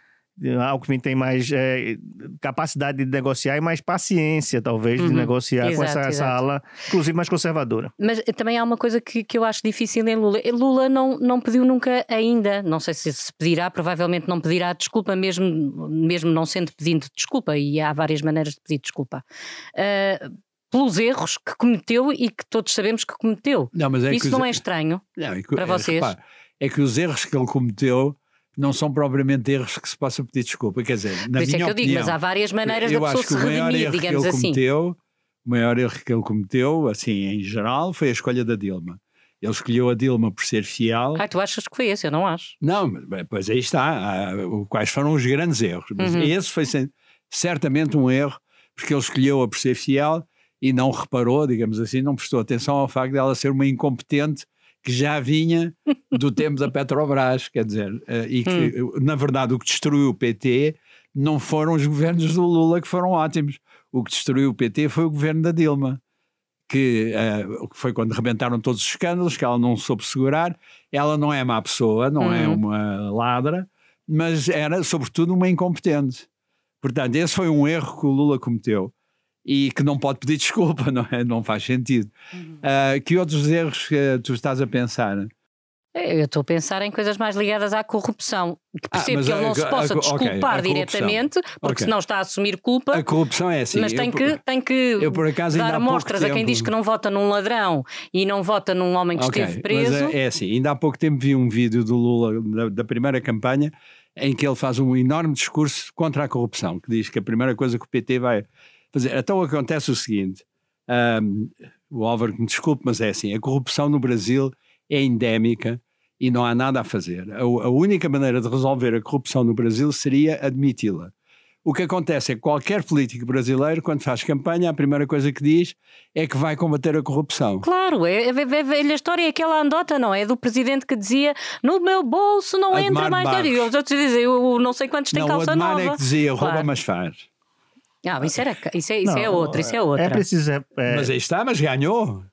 Alckmin tem mais é, capacidade de negociar e mais paciência, talvez, uhum. de negociar exato, com essa, essa, ala, inclusive mais conservadora. Mas também há uma coisa que, que eu acho difícil em Lula. Lula não, não pediu nunca ainda, não sei se se pedirá, provavelmente não pedirá desculpa, mesmo, mesmo não sendo pedindo desculpa, e há várias maneiras de pedir desculpa. Uh, pelos erros que cometeu e que todos sabemos que cometeu. Não, é Isso que não é estranho não, é que, para é, vocês? Repara, é que os erros que ele cometeu não são propriamente erros que se possa pedir desculpa. Quer dizer, na Por isso minha é que eu opinião, digo, mas há várias maneiras da pessoa se redimir, digamos assim. Cometeu, o maior erro que ele cometeu, assim, em geral, foi a escolha da Dilma. Ele escolheu a Dilma por ser fiel. Ah, tu achas que foi esse? Eu não acho. Não, pois aí está. Quais foram os grandes erros? Mas uhum. esse foi certamente um erro, porque ele escolheu-a por ser fiel e não reparou, digamos assim, não prestou atenção ao facto de ela ser uma incompetente que já vinha do tempo da Petrobras, quer dizer, uh, e que, hum. na verdade, o que destruiu o PT não foram os governos do Lula que foram ótimos. O que destruiu o PT foi o governo da Dilma, que uh, foi quando rebentaram todos os escândalos, que ela não soube segurar. Ela não é má pessoa, não é hum. uma ladra, mas era, sobretudo, uma incompetente. Portanto, esse foi um erro que o Lula cometeu e que não pode pedir desculpa, não é? Não faz sentido. Uhum. Uh, que outros erros que tu estás a pensar? Eu estou a pensar em coisas mais ligadas à corrupção. Que ah, percebo ah, que ele não a, se possa a, desculpar okay, diretamente, porque okay. senão está a assumir culpa. A corrupção é assim. Mas tem eu, que, tem que eu, dar amostras a quem diz que não vota num ladrão e não vota num homem que okay, esteve preso. Mas é, é, assim, ainda há pouco tempo vi um vídeo do Lula da, da primeira campanha em que ele faz um enorme discurso contra a corrupção, que diz que a primeira coisa que o PT vai fazer. Então acontece o seguinte: um, o Álvaro me desculpe, mas é assim: a corrupção no Brasil é endémica e não há nada a fazer. A, a única maneira de resolver a corrupção no Brasil seria admiti-la. O que acontece é que qualquer político brasileiro, quando faz campanha, a primeira coisa que diz é que vai combater a corrupção. Claro, é, é, é, é a história é aquela andota, não é? Do presidente que dizia no meu bolso não Ademar entra mais dinheiro. E os outros dizem, eu não sei quantos têm o calça nova. é que dizia rouba, Claro. mas faz. Ah, isso, era, isso, é, isso é Não, outro, isso é outra. É preciso, é, é- Mas aí está, mas ganhou.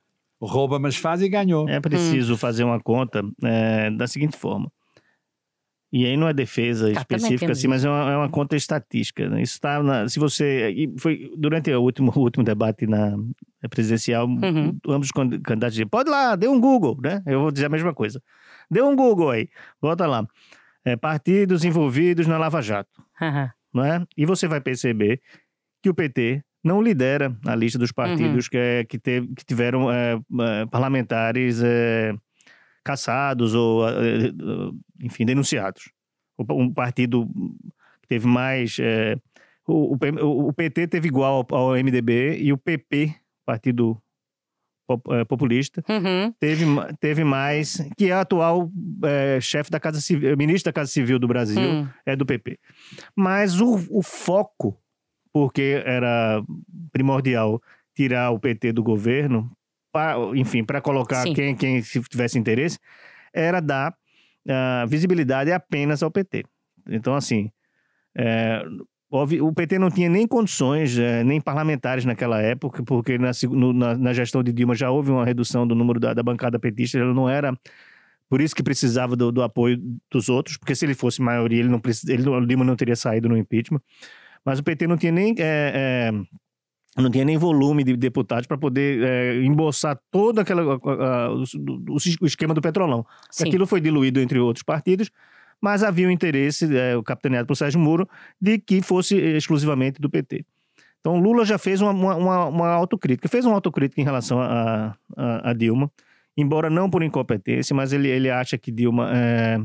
Rouba, mas faz e ganhou. é preciso fazer uma conta é, da seguinte forma. E aí não é defesa Cá também específica, assim, mas é uma, é uma conta estatística. né? Isso está na, se você e foi durante o último, o último debate na presidencial, Uhum. ambos os can- candidatos diziam, pode lá, dê um Google, né? Eu vou dizer a mesma coisa. Dê um Google aí, bota lá. É, partidos envolvidos na Lava Jato. Aham. não é? E você vai perceber que o PT não lidera a lista dos partidos que, é- que, teve- que tiveram é, é, parlamentares é, caçados ou, é, é, enfim, denunciados. O- Um partido que teve mais. o, o o- PT teve igual ao, ao MDB e o PP, Partido Pop- Populista, Uhum. teve, teve mais, que é atual é, chefe da Casa Civil, ministro da Casa Civil do Brasil Hum. é do PP. Mas o, o foco, porque era primordial tirar o PT do governo, pa- enfim, para colocar Sim. quem, quem se tivesse interesse, era dar ah, visibilidade apenas ao PT. Então, assim, é, o PT não tinha nem condições, eh, nem parlamentares naquela época, porque na, no- na- na gestão de Dilma já houve uma redução do número da, da bancada petista, ela não era. Por isso que precisava do, do apoio dos outros, porque se ele fosse maioria, ele não ele, o Dilma não teria saído no impeachment. Mas o PT não tinha nem. eh, eh, não tinha nem volume de deputados para poder eh, embolsar todo aquela, a- a- o, o- esquema do petrolão. Sim. Aquilo foi diluído entre outros partidos, mas havia o interesse, é, o capitaneado por Sérgio Moro, de que fosse exclusivamente do PT. Então Lula já fez uma, uma, uma, uma autocrítica, fez uma autocrítica em relação a, a, a Dilma, embora não por incompetência, mas ele, ele acha que Dilma é,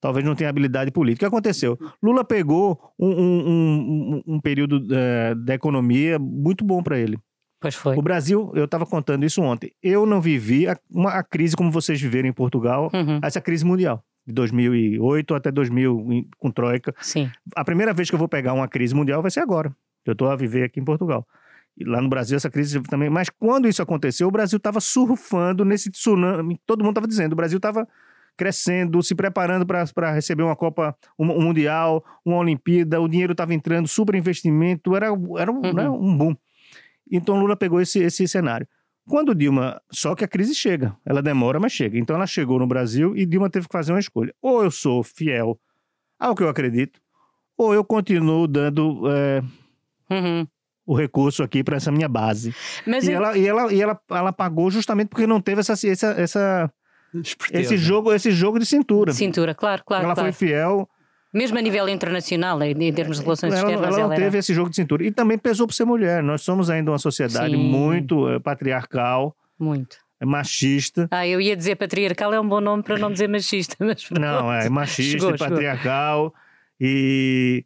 talvez não tenha habilidade política. O que aconteceu? Lula pegou um, um, um, um período é, da economia muito bom para ele. Pois foi. O Brasil, eu estava contando isso ontem, eu não vivi a, uma, a crise como vocês viveram em Portugal, Uhum. essa crise mundial, de 2008 até 2000, em- com Troika. Sim. A primeira vez que eu vou pegar uma crise mundial vai ser agora. Eu estou a viver aqui em Portugal. E lá no Brasil essa crise também. Mas quando isso aconteceu, o Brasil estava surfando nesse tsunami. Todo mundo estava dizendo. O Brasil estava crescendo, se preparando para receber uma Copa, um, um Mundial, uma Olimpíada. O dinheiro estava entrando, super investimento. Era, era um, Uhum. né, um boom. Então Lula pegou esse, esse cenário. Quando Dilma. Só que a crise chega. Ela demora, mas chega. Então ela chegou no Brasil e Dilma teve que fazer uma escolha. Ou eu sou fiel ao que eu acredito, ou eu continuo dando é, Uhum. o recurso aqui para essa minha base. Mas E, eu- ela, e, ela, e ela, ela pagou justamente porque não teve essa, essa, essa- Esperteza. esse, jogo, esse jogo de cintura. cintura, claro, claro. ela claro. foi fiel, Mesmo a nível internacional, em termos de relações ela, externas, ela não era- teve esse jogo de cintura. E também pesou por ser mulher. Nós somos ainda uma sociedade Sim. muito eh, patriarcal, muito. machista. Ah, eu ia dizer patriarcal é um bom nome para não dizer machista, mas pronto. Não, é machista Chegou, e chegou. patriarcal. E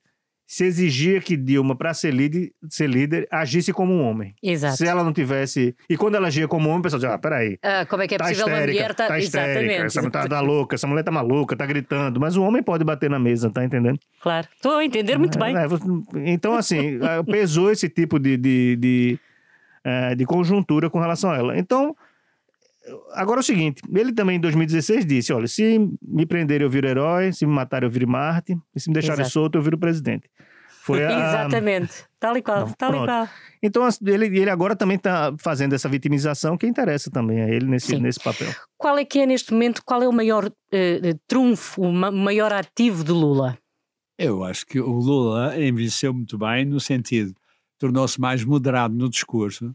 se exigia que Dilma, para ser líder, ser líder, agisse como um homem. Exato. Se ela não tivesse. E quando ela agia como homem, o pessoal dizia: ah, peraí. Ah, como é que é Tá possível uma mulher tá... tá histérica, Exatamente. essa mulher tá, tá louca, essa mulher tá maluca, tá gritando. Mas o homem pode bater na mesa, tá entendendo? Claro. Estou a entender muito bem. É, então, assim, eh, pesou esse tipo de, de, de, de conjuntura com relação a ela. Então, agora é o seguinte: ele também em 2016 disse: olha, se me prenderem eu viro herói, se me matarem eu viro Marte, e se me deixarem Exato. solto eu viro presidente. Foi a, Exatamente. Tal e qual, Não, tal e pronto. qual. Então, ele, ele agora também está fazendo essa vitimização que interessa também a ele nesse, Sim. nesse papel. Qual é que é neste momento, qual é o maior eh, eh, trunfo, o ma- maior ativo de Lula? Eu acho que o Lula envelheceu muito bem no sentido, tornou-se mais moderado no discurso.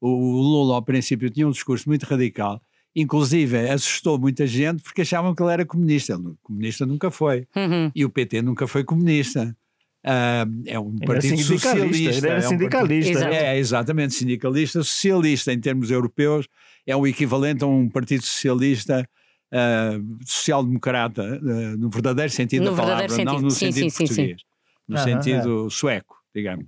O, o Lula, ao princípio, tinha um discurso muito radical, inclusive assustou muita gente porque achavam que ele era comunista. Ele, comunista nunca foi. Uhum. E o PT nunca foi comunista. Ah, é um Ele partido socialista. Ele era é um partido- sindicalista. Exato. é, exatamente, sindicalista, socialista em termos europeus, é o equivalente a um partido socialista, ah, social-democrata, ah, no verdadeiro sentido No da palavra, verdadeiro não sentido. no Sim, sentido sim, sim, sim. português, no Aham, sentido sueco, digamos.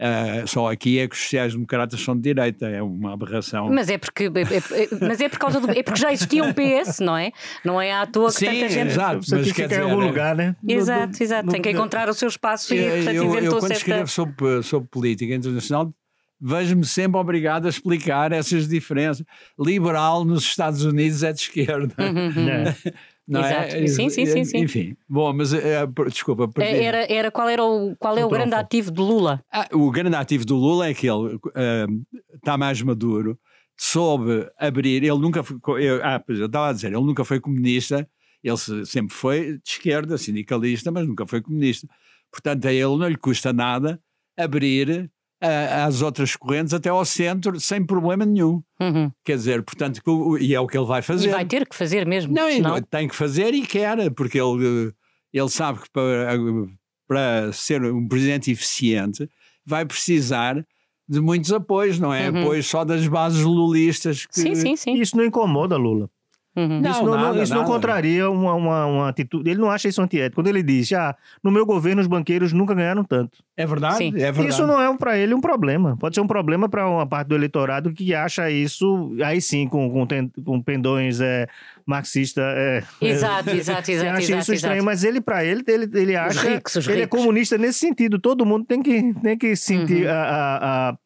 Uh, só aqui é que os sociais-democratas são de direita, é uma aberração. Mas é porque, é, é, mas é por causa do. É porque já existia um PS, não é? Não é à toa que Sim, tanta gente. Exato, mas tem que quer ficar em dizer, algum é- lugar, né? Exato, exato. no- Tem que encontrar o seu espaço e, eu, portanto, eu, inventou eu quando certa. escrevo sobre, sobre política internacional vejo-me sempre obrigado a explicar essas diferenças. Liberal nos Estados Unidos é de esquerda. Uhum. É. Não é? Exato. Sim, sim, sim, sim. Enfim, bom, mas eh, per- desculpa, perdi. É, Era, era, qual, era o, qual é o grande ativo de Lula? Ah, o grande ativo do Lula é que ele eh, está mais maduro, soube abrir. Ele nunca foi. Eu, ah, pois eu estava a dizer, ele nunca foi comunista, ele se- sempre foi de esquerda, sindicalista, mas nunca foi comunista. Portanto, a ele não lhe custa nada abrir ah, às outras correntes até ao centro sem problema nenhum. Uhum. Quer dizer, portanto, que o- e é o que ele vai fazer. E vai ter que fazer mesmo. Não, senão- não, tem que fazer e quer, porque ele, ele sabe que para, para ser um presidente eficiente vai precisar de muitos apoios, não é? Uhum. Apoios só das bases lulistas. Que... Sim, sim, sim. Isso não incomoda Lula. Uhum. Não, isso não, não- nada, isso não contraria uma, uma, uma atitude. Ele não acha isso antiético. Quando ele diz, ah, no meu governo os banqueiros nunca ganharam tanto. É verdade? Sim. É verdade. Isso não é para ele um problema. Pode ser um problema para uma parte do eleitorado que acha isso, aí sim, com, com, ten- com pendões é, marxista. É, Exato, exato, exato. acha exato, isso estranho, exato. mas ele, para ele, ele, ele acha. ricos, os ele é ricos. comunista nesse sentido. Todo mundo tem que, tem que sentir Uhum. a- a- a-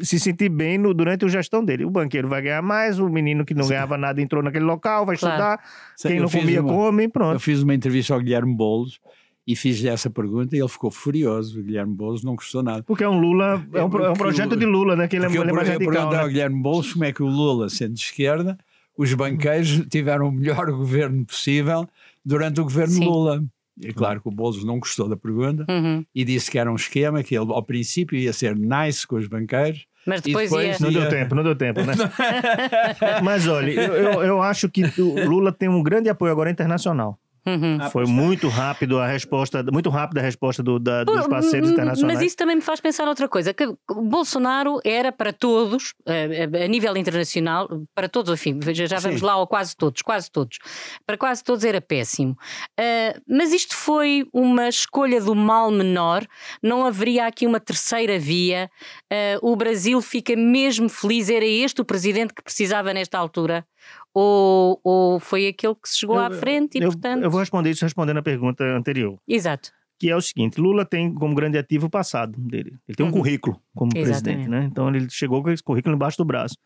se sentir bem no- durante a gestão dele. O banqueiro vai ganhar mais, o menino que não ganhava nada entrou naquele local, vai Claro. estudar. Sei, Quem eu não comia, uma- come, Eu pronto. fiz uma entrevista ao Guilherme Boulos e fiz-lhe essa pergunta e ele ficou furioso. O Guilherme Boulos não gostou nada. Porque é um Lula, é um, é um projeto de Lula, né? Que ele é, eu, ele é mais eu radical. né? ao Guilherme Boulos como é que o Lula, sendo de esquerda, os banqueiros tiveram o melhor governo possível durante o governo Sim. Lula. E claro que o Boulos não gostou da pergunta Uhum. e disse que era um esquema que ele, ao princípio, ia ser nice com os banqueiros. Mas depois, depois- ia. Não deu tempo, não deu tempo, né? Mas olha, eu, eu, eu acho que o Lula tem um grande apoio agora internacional. Uhum. Foi muito rápido a resposta, muito rápida a resposta do- da- dos parceiros Mas internacionais. isso também me faz pensar outra coisa, que o Bolsonaro era para todos, eh, a nível internacional, para todos, enfim, já já vamos Sim. lá, ao quase todos, quase todos. Para quase todos era péssimo. Eh, mas isto foi uma escolha do mal menor, não haveria aqui uma terceira via. Eh, o Brasil fica mesmo feliz, era este o presidente que precisava nesta altura? Ou, ou foi aquele que se chegou Eu- à frente e, eu, portanto. eu vou responder isso respondendo a pergunta anterior, Exato. que é o seguinte: Lula tem como grande ativo o passado dele. Ele tem um Uhum. currículo como Exatamente. presidente, né? Então ele chegou com esse currículo embaixo do braço.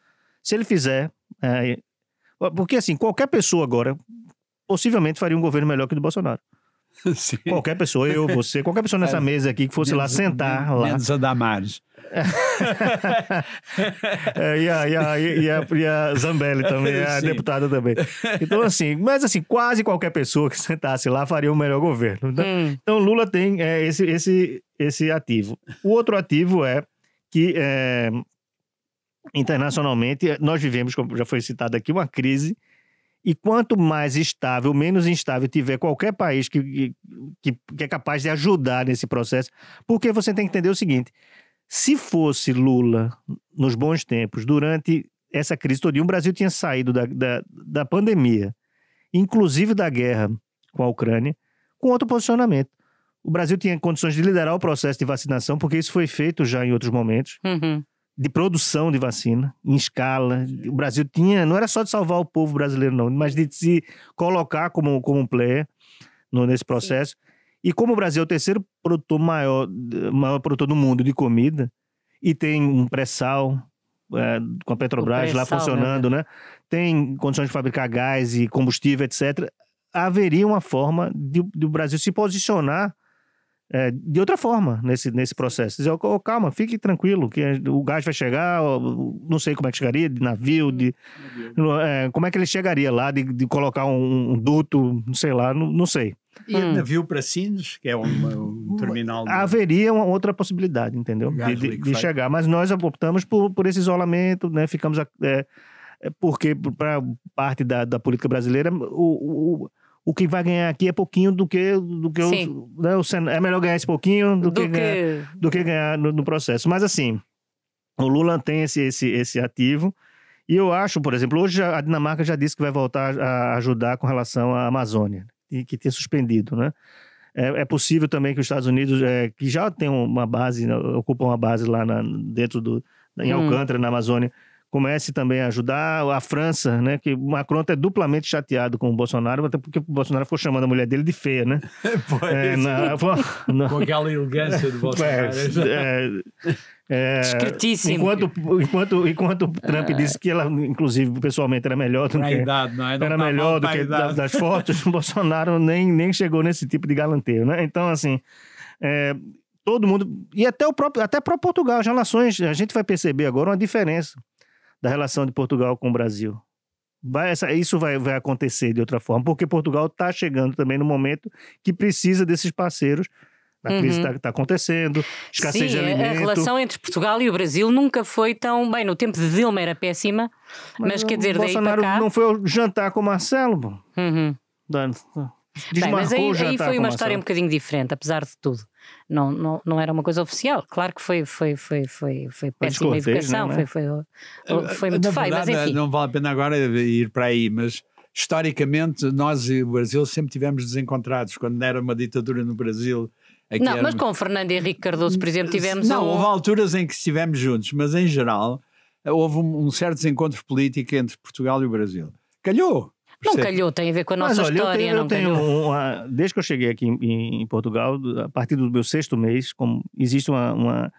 Se ele fizer, é, porque assim qualquer pessoa agora possivelmente faria um governo melhor que o do Bolsonaro. Sim. Qualquer pessoa, eu, você, qualquer pessoa nessa mesa aqui que fosse lá Menos- sentar lá. Menos a Damares. É, e, a, e, a, e, a, e a Zambelli também, a Sim. deputada também. Então, assim, mas assim, quase qualquer pessoa que sentasse lá faria um melhor governo. Então, Hum. então Lula tem é, esse, esse, esse ativo. O outro ativo é que é, internacionalmente nós vivemos, como já foi citado aqui, uma crise. E quanto mais estável, menos instável tiver qualquer país que, que, que é capaz de ajudar nesse processo, porque você tem que entender o seguinte: se fosse Lula nos bons tempos, durante essa crise toda, o Brasil tinha saído da, da, da pandemia, inclusive da guerra com a Ucrânia, com outro posicionamento. O Brasil tinha condições de liderar o processo de vacinação, porque isso foi feito já em outros momentos, Uhum. De produção de vacina, em escala. O Brasil tinha, não era só de salvar o povo brasileiro, não, mas de se colocar como, como um player no, nesse processo. E como o Brasil é o terceiro produtor maior, maior produtor do mundo de comida, e tem um pré-sal é, com a Petrobras lá pré-sal, funcionando, né? Tem condições de fabricar gás e combustível, etc. Haveria uma forma de, de o Brasil se posicionar é, de outra forma nesse, nesse processo. Dizer, "Ô, calma, fique tranquilo, que o gás vai chegar, não sei como é que chegaria, de navio, de, é, como é que ele chegaria lá, de, de colocar um, um duto, não sei lá, não, não sei. E Hum. navio para Sines, que é uma- um terminal. de- Haveria uma outra possibilidade, entendeu? De, de- de chegar. Mas nós optamos por, por esse isolamento, né? Ficamos. a- É, é porque, para parte da, da política brasileira, o, o, o que vai ganhar aqui é pouquinho do que, do que Sim. o, né, o É melhor ganhar esse pouquinho do, Do que, ganhar, que. do que ganhar no, no processo. Mas, assim, o Lula tem esse, esse, esse ativo. E eu acho, por exemplo, hoje a Dinamarca já disse que vai voltar a ajudar com relação à Amazônia, e que tinha suspendido, né? é, é, possível também que os Estados Unidos, é, que já tem uma base, né, ocupam uma base lá na, dentro do, em hum. Alcântara, na Amazônia, comece também a ajudar. A França, né? Que o Macron é duplamente chateado com o Bolsonaro, até porque o Bolsonaro ficou chamando a mulher dele de feia, né? pois. É, na, na... Com aquela elegância do Bolsonaro. É, é, Discretíssimo. Enquanto, enquanto, enquanto Trump é. disse que ela, inclusive, pessoalmente era melhor do que. Idade, não é? não era tá melhor do que das, das fotos, o Bolsonaro nem, nem chegou nesse tipo de galanteio, né? Então, assim. É, todo mundo. E até o próprio, até para Portugal, as relações, a gente vai perceber agora uma diferença da relação de Portugal com o Brasil. Vai, essa, isso vai, vai acontecer de outra forma, porque Portugal está chegando também no momento que precisa desses parceiros a crise está uhum. tá acontecendo, escassez Sim, de alimento. A relação entre Portugal e o Brasil nunca foi tão. Bem, no tempo de Dilma era péssima, mas, mas quer dizer, daí Bolsonaro para cá... não foi jantar com o Marcelo. Uhum. Bem, mas aí, aí foi uma história um bocadinho diferente, apesar de tudo. Não, não, não era uma coisa oficial. Claro que foi, foi, foi, foi, foi péssima educação, não é? foi, foi, foi, foi muito feio, mas enfim. Não vale a pena agora ir para aí, mas historicamente nós e o Brasil sempre tivemos desencontrados. Quando era uma ditadura no Brasil não, era... mas com Fernando Henrique Cardoso, por exemplo, tivemos. Não, um... houve alturas em que estivemos juntos, mas em geral houve um, um certo desencontro político entre Portugal e o Brasil. Calhou! Não calhou, tem a ver com a nossa olha, história. Eu tenho, eu tenho uma, desde que eu cheguei aqui em, em, Portugal, a partir do meu sexto mês, como existe uma, uma,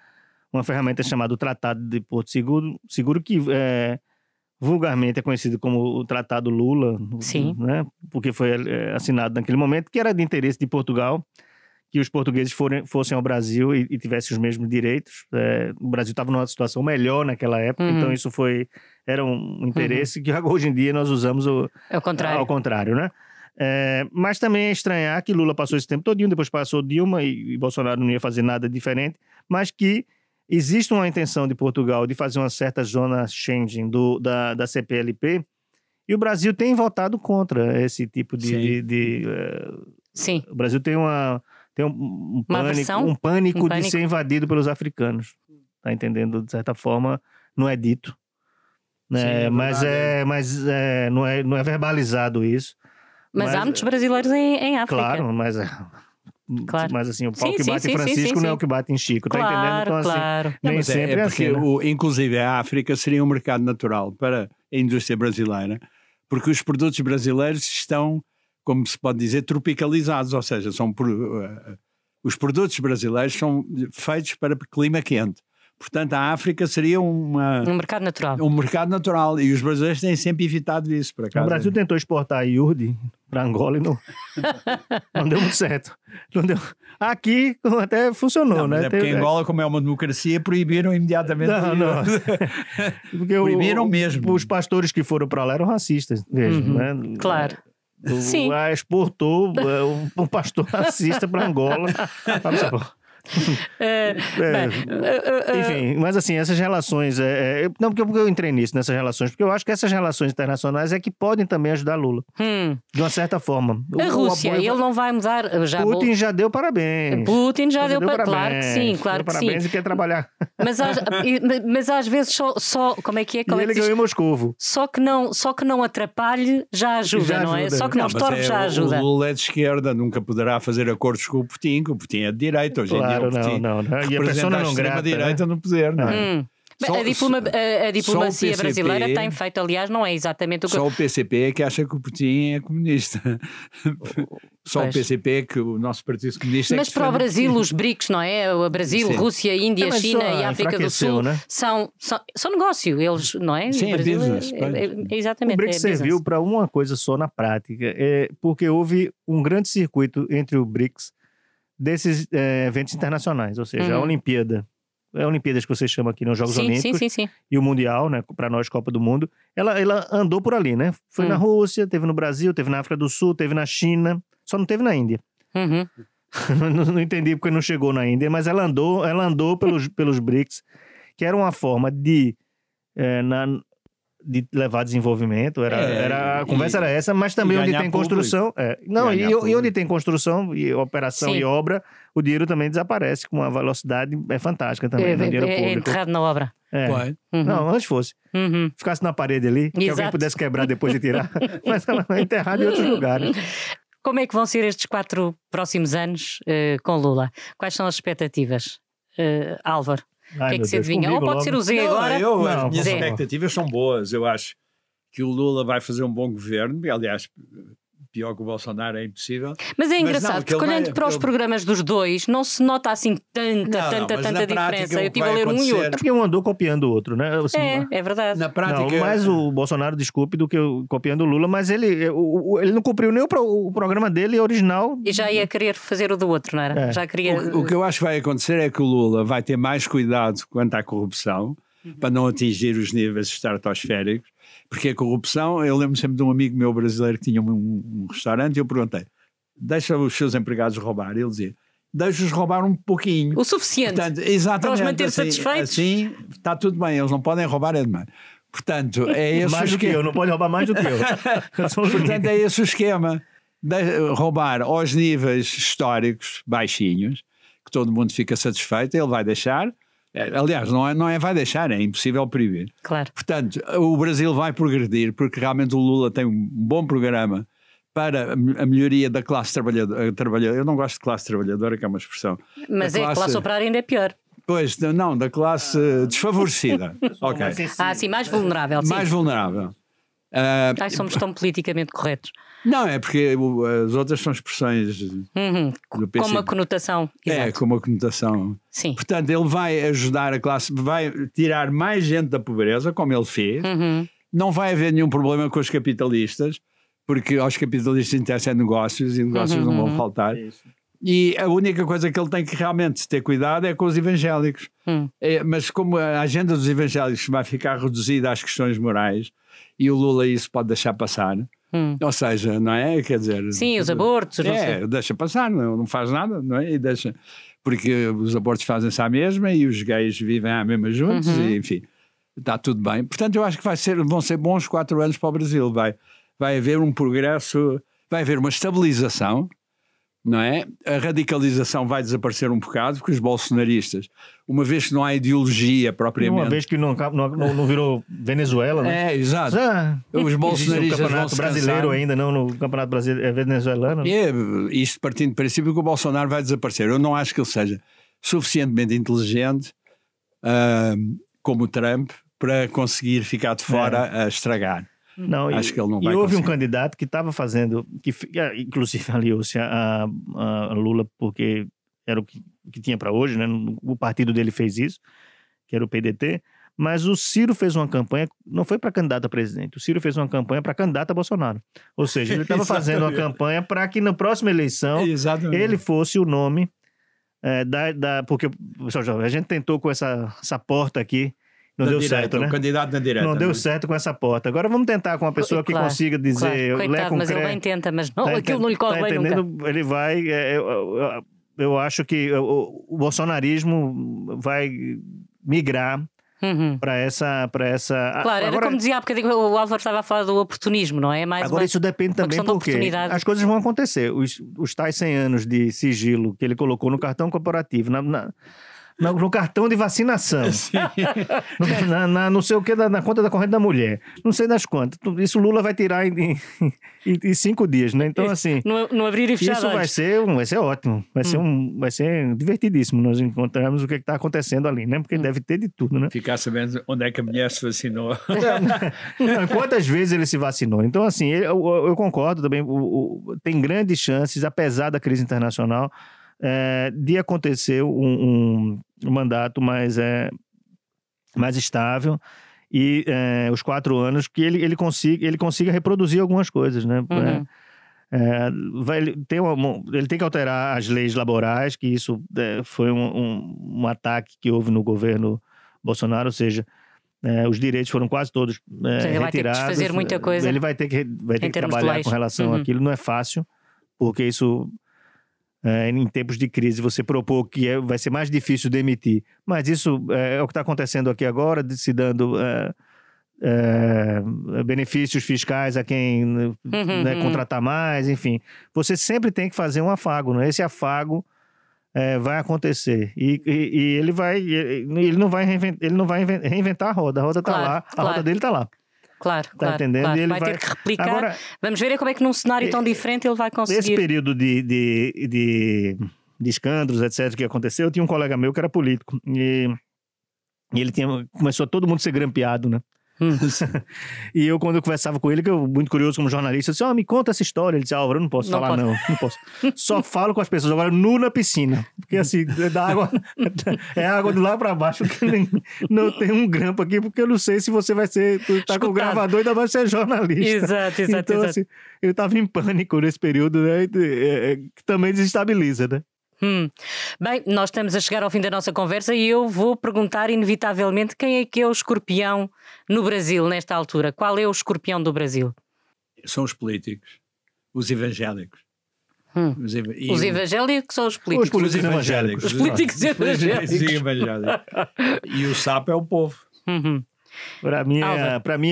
uma ferramenta chamada Tratado de Porto Seguro, seguro que é, vulgarmente é conhecido como o Tratado Lula, Sim. Né, porque foi é, assinado naquele momento, que era de interesse de Portugal que os portugueses forem, fossem ao Brasil e, e tivessem os mesmos direitos. É, o Brasil estava numa situação melhor naquela época, uhum. então isso foi era um interesse uhum. que hoje em dia nós usamos o, ao é contrário, ao contrário né? É, mas também é estranhar que Lula passou esse tempo todinho, depois passou Dilma e, e Bolsonaro não ia fazer nada diferente, mas que existe uma intenção de Portugal de fazer uma certa zona Schengen do, da, da CPLP e o Brasil tem votado contra esse tipo de. Sim. de, de uh, Sim. O Brasil tem uma, tem um, um pânico, um pânico, um pânico de ser invadido pelos africanos. Tá entendendo? De certa forma, não é dito. Né? Sim, é mas é, mas é, não, é, não é verbalizado isso. Mas, mas há muitos brasileiros em, em África. Claro, mas é, Claro. Mas assim, o pau sim, que bate sim, em Francisco sim, não é o que bate em Chico, claro, tá entendendo? Então, assim, claro. nem não, sempre é, é, porque, assim, né? o, inclusive, a África seria um mercado natural para a indústria brasileira, porque os produtos brasileiros estão, como se pode dizer, tropicalizados, ou seja, são uh, os produtos brasileiros são feitos para clima quente. Portanto, a África seria uma, um mercado natural. Um mercado natural. E os brasileiros têm sempre evitado isso. Por acaso. O Brasil tentou exportar a iurde para Angola e não, não deu muito certo. Não deu. Aqui até funcionou, não, né? É porque Teve... Angola, como é uma democracia, proibiram imediatamente. Não, não. porque proibiram o, mesmo. Os pastores que foram para lá eram racistas, veja, uhum, né? Claro. Sim. Exportou um pastor racista para Angola. É, é, é, enfim, mas assim, essas relações. É, é, não, porque eu entrei nisso, nessas relações, porque eu acho que essas relações internacionais é que podem também ajudar Lula. Hum. De uma certa forma. A o, Rússia, ele não vai mudar. Já Putin vou... já deu parabéns. Putin já, já deu, deu parabéns. Claro que sim, claro que parabéns sim. e quer trabalhar. Mas, às, mas às vezes só, só. Como é que é? Como e ele ganhou em Moscovo. Só que, não, só que não atrapalhe já ajuda, já não é? Só que não, não estorve já ajuda. O Lula é de esquerda, nunca poderá fazer acordos com o Putin, que o Putin é de direita. Hoje claro, em dia o Putin. Não, não, não. E a pessoa não grata. direita né? no poder, não é? Hum. Só, a, diploma, a, a diplomacia PCP, brasileira tem feito, aliás, não é exatamente o que. Só o PCP é que acha que o Putin é comunista. Só pois. o PCP é que o nosso Partido Comunista Mas é para o Brasil, os BRICS, não é? O Brasil, Sim. Rússia, Índia, é, China e África do Sul né? são, são, são negócio, eles, não é? Sim, o Brasil é business. É, é, exatamente. O BRICS é serviu para uma coisa só na prática, é porque houve um grande circuito entre o BRICS desses é, eventos internacionais, ou seja, uhum. a Olimpíada é a Olimpíadas que você chama aqui nos Jogos sim, Olímpicos sim, sim, e o Mundial, né, para nós Copa do Mundo, ela, ela andou por ali, né? Foi hum. na Rússia, teve no Brasil, teve na África do Sul, teve na China, só não teve na Índia. Uhum. não, não, entendi porque não chegou na Índia, mas ela andou, ela andou pelos, pelos BRICS, que era uma forma de é, na, de levar desenvolvimento. Era, é, era, a conversa e, era essa, mas também onde tem construção. É, não, e, e, onde tem construção e operação Sim. e obra, o dinheiro também desaparece com uma velocidade é fantástica também. É, no dinheiro é, público. enterrado na obra. É. Uhum. Não, antes fosse. Uhum. Ficasse na parede ali, Exato. que alguém pudesse quebrar depois de tirar. mas ela é enterrada em outros lugares. Como é que vão ser estes quatro próximos anos uh, com Lula? Quais são as expectativas? Uh, Álvaro, o que é que se adivinha? Ou pode logo. ser o Zé não, agora? Eu, não, as minhas Zé. expectativas são boas. Eu acho que o Lula vai fazer um bom governo. Aliás, pior que o Bolsonaro é impossível. Mas é engraçado, mas não, porque olhando vai, para os programas dos dois, não se nota assim tanta, não, tanta, tanta diferença. Eu estive a ler um e outro. É porque um andou copiando o outro, né? Assim, é, é verdade. Na prática. Não, mais o Bolsonaro, desculpe, do que o, copiando o Lula, mas ele, ele não cumpriu nem o, o, programa dele original. E já ia querer fazer o do outro, não era? É. Já queria. O, o que eu acho que vai acontecer é que o Lula vai ter mais cuidado quanto à corrupção, uhum. para não atingir os níveis estratosféricos porque a corrupção, eu lembro sempre de um amigo meu brasileiro que tinha um, um restaurante e eu perguntei: deixa os seus empregados roubar? Ele dizia: deixa-os roubar um pouquinho. O suficiente. Portanto, exatamente, para os manter assim, satisfeitos. Assim está tudo bem, eles não podem roubar é demais. Portanto, é esse mais o esquema. do que eu, não pode roubar mais do que eu. Portanto, é esse o esquema. De roubar aos níveis históricos baixinhos, que todo mundo fica satisfeito, ele vai deixar é, aliás, não é, não é vai deixar, é impossível proibir. Claro. Portanto, o Brasil vai progredir porque realmente o Lula tem um bom programa para a melhoria da classe trabalhadora. Eu não gosto de classe trabalhadora, que é uma expressão. Mas é, classe... classe operária ainda é pior. Pois, não, da classe desfavorecida. ok. Ah, sim, mais vulnerável. Sim. Mais vulnerável. Uh, Ai, somos tão politicamente corretos. Não, é porque as outras são expressões uhum, com uma conotação. Exato. É, com uma conotação. Sim. Portanto, ele vai ajudar a classe, vai tirar mais gente da pobreza, como ele fez. Uhum. Não vai haver nenhum problema com os capitalistas, porque aos capitalistas interessam negócios e negócios uhum, não vão uhum. faltar. Isso. E a única coisa que ele tem que realmente ter cuidado é com os evangélicos. Hum. É, mas como a agenda dos evangélicos vai ficar reduzida às questões morais, e o Lula isso pode deixar passar, Hum. Ou seja, não é? Quer dizer. Sim, os abortos. É, deixa passar, não, não faz nada, não é? E deixa. Porque os abortos fazem-se à mesma e os gays vivem à mesma juntos, uhum. e, enfim, está tudo bem. Portanto, eu acho que vai ser, vão ser bons quatro anos para o Brasil. Vai, vai haver um progresso, vai haver uma estabilização não é? A radicalização vai desaparecer um bocado, porque os bolsonaristas, uma vez que não há ideologia propriamente. Uma vez que não, não, não virou Venezuela, né? É, exato. Já os bolsonaristas. O campeonato brasileiro ainda, não no campeonato brasileiro, é venezuelano. É, isto partindo do princípio que o Bolsonaro vai desaparecer. Eu não acho que ele seja suficientemente inteligente uh, como o Trump para conseguir ficar de fora é. a estragar. Não, Acho e, que ele não vai E houve conseguir. um candidato que estava fazendo, que ah, inclusive aliou-se a, a, Lula porque era o que, que tinha para hoje, né? O partido dele fez isso, que era o PDT. Mas o Ciro fez uma campanha, não foi para candidato a presidente, o Ciro fez uma campanha para candidato a Bolsonaro. Ou seja, ele estava fazendo uma campanha para que na próxima eleição Exatamente. ele fosse o nome é, da, da. Porque, pessoal, a gente tentou com essa, essa porta aqui não deu direta, certo, né? O candidato na direta. Não deu né? certo com essa porta. Agora vamos tentar com uma pessoa que consiga dizer. Claro. Coitado, mas ele bem tenta, mas não, tá aquilo não lhe corre tá bem entendendo? nunca. Ele vai. É, eu, eu, eu, acho que o, o bolsonarismo vai migrar Uhum. para essa, para essa. Claro, agora, era como dizia há bocadinho, o Álvaro estava a falar do oportunismo, não é? Mais agora, uma, isso depende também porque as coisas vão acontecer. Os, os tais 100 anos de sigilo que ele colocou no cartão corporativo, na, na no, no cartão de vacinação. no, na, na, não sei o que, na, na, conta da corrente da mulher. Não sei das quantas. Isso Lula vai tirar em, em, em cinco dias, né? Então, assim. Não, não abrir e fechar Isso vai ser, vai ser ótimo. Vai, hum. ser um, vai ser divertidíssimo nós encontrarmos o que é está acontecendo ali, né? Porque hum. deve ter de tudo, né? Ficar sabendo onde é que a mulher se vacinou. não, quantas vezes ele se vacinou. Então, assim, eu, eu concordo também. O, o, tem grandes chances, apesar da crise internacional é, de acontecer um, um, mandato mais, é, mais estável e é, os quatro anos que ele, ele, consiga, ele consiga reproduzir algumas coisas, né? Uhum. É, vai, tem uma, ele tem que alterar as leis laborais, que isso é, foi um, um, um, ataque que houve no governo Bolsonaro, ou seja, é, os direitos foram quase todos é, ele retirados. Vai ter que fazer muita coisa. Ele vai ter que, vai ter que trabalhar com relação uhum. àquilo, não é fácil, porque isso é, em tempos de crise, você propor que é, vai ser mais difícil demitir. Mas isso é, é o que está acontecendo aqui agora, de, se dando é, é benefícios fiscais a quem uhum, né, uhum. contratar mais, enfim. Você sempre tem que fazer um afago, né? Esse afago é, vai acontecer. E, e, e, ele vai. Ele não vai, reinventar, ele não vai reinventar a roda. A roda está claro, lá, a claro. roda dele está lá. Claro, tá claro, entendendo? claro. Ele vai, ter que replicar. Agora, Vamos ver é como é que num cenário tão diferente ele vai esse conseguir. período de, de, de, de escândalos, etc., que aconteceu, eu tinha um colega meu que era político. E, e ele tinha, começou todo mundo a ser grampeado, né? Hum. E eu, quando eu conversava com ele, que eu, muito curioso como jornalista, eu disse: Ó, me conta essa história. Ele disse: Álvaro, eu não posso Não falar, pode. não. Não posso. Só falo com as pessoas. Agora, nu na piscina. Porque assim, é da água. É água do lá pra baixo. Que nem, não tem um grampo aqui, porque eu não sei se você vai ser. Tu tá com o Escutado. gravador e ainda vai ser jornalista. Exato, exato, então, exato. assim, eu tava em pânico nesse período, né? é, é, que também desestabiliza, né? Hum. Bem, nós estamos a chegar ao fim da nossa conversa e eu vou perguntar inevitavelmente quem é que é o escorpião no Brasil nesta altura. Qual é o escorpião do Brasil? São os políticos, os evangélicos. Hum. Os, eva- e Os evangélicos ou os políticos? Os políticos evangélicos. Os políticos Os evangélicos. evangélicos. E o sapo é o povo. Uhum. Pra mim, pra mim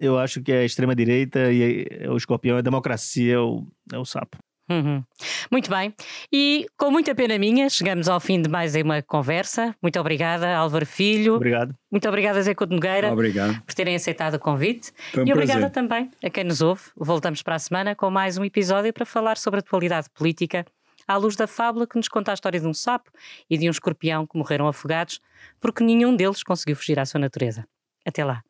eu acho que é a extrema-direita e é o escorpião é a democracia, é o, é o sapo. Uhum. Muito bem. E com muita pena minha, chegamos ao fim de mais uma conversa. Muito obrigada, Álvaro Filho. Obrigado. Muito obrigada, Zé Couto Nogueira, Obrigado. por terem aceitado o convite. Um e obrigada prazer. também a quem nos ouve. Voltamos para a semana com mais um episódio para falar sobre a atualidade política à luz da fábula que nos conta a história de um sapo e de um escorpião que morreram afogados porque nenhum deles conseguiu fugir à sua natureza. Até lá.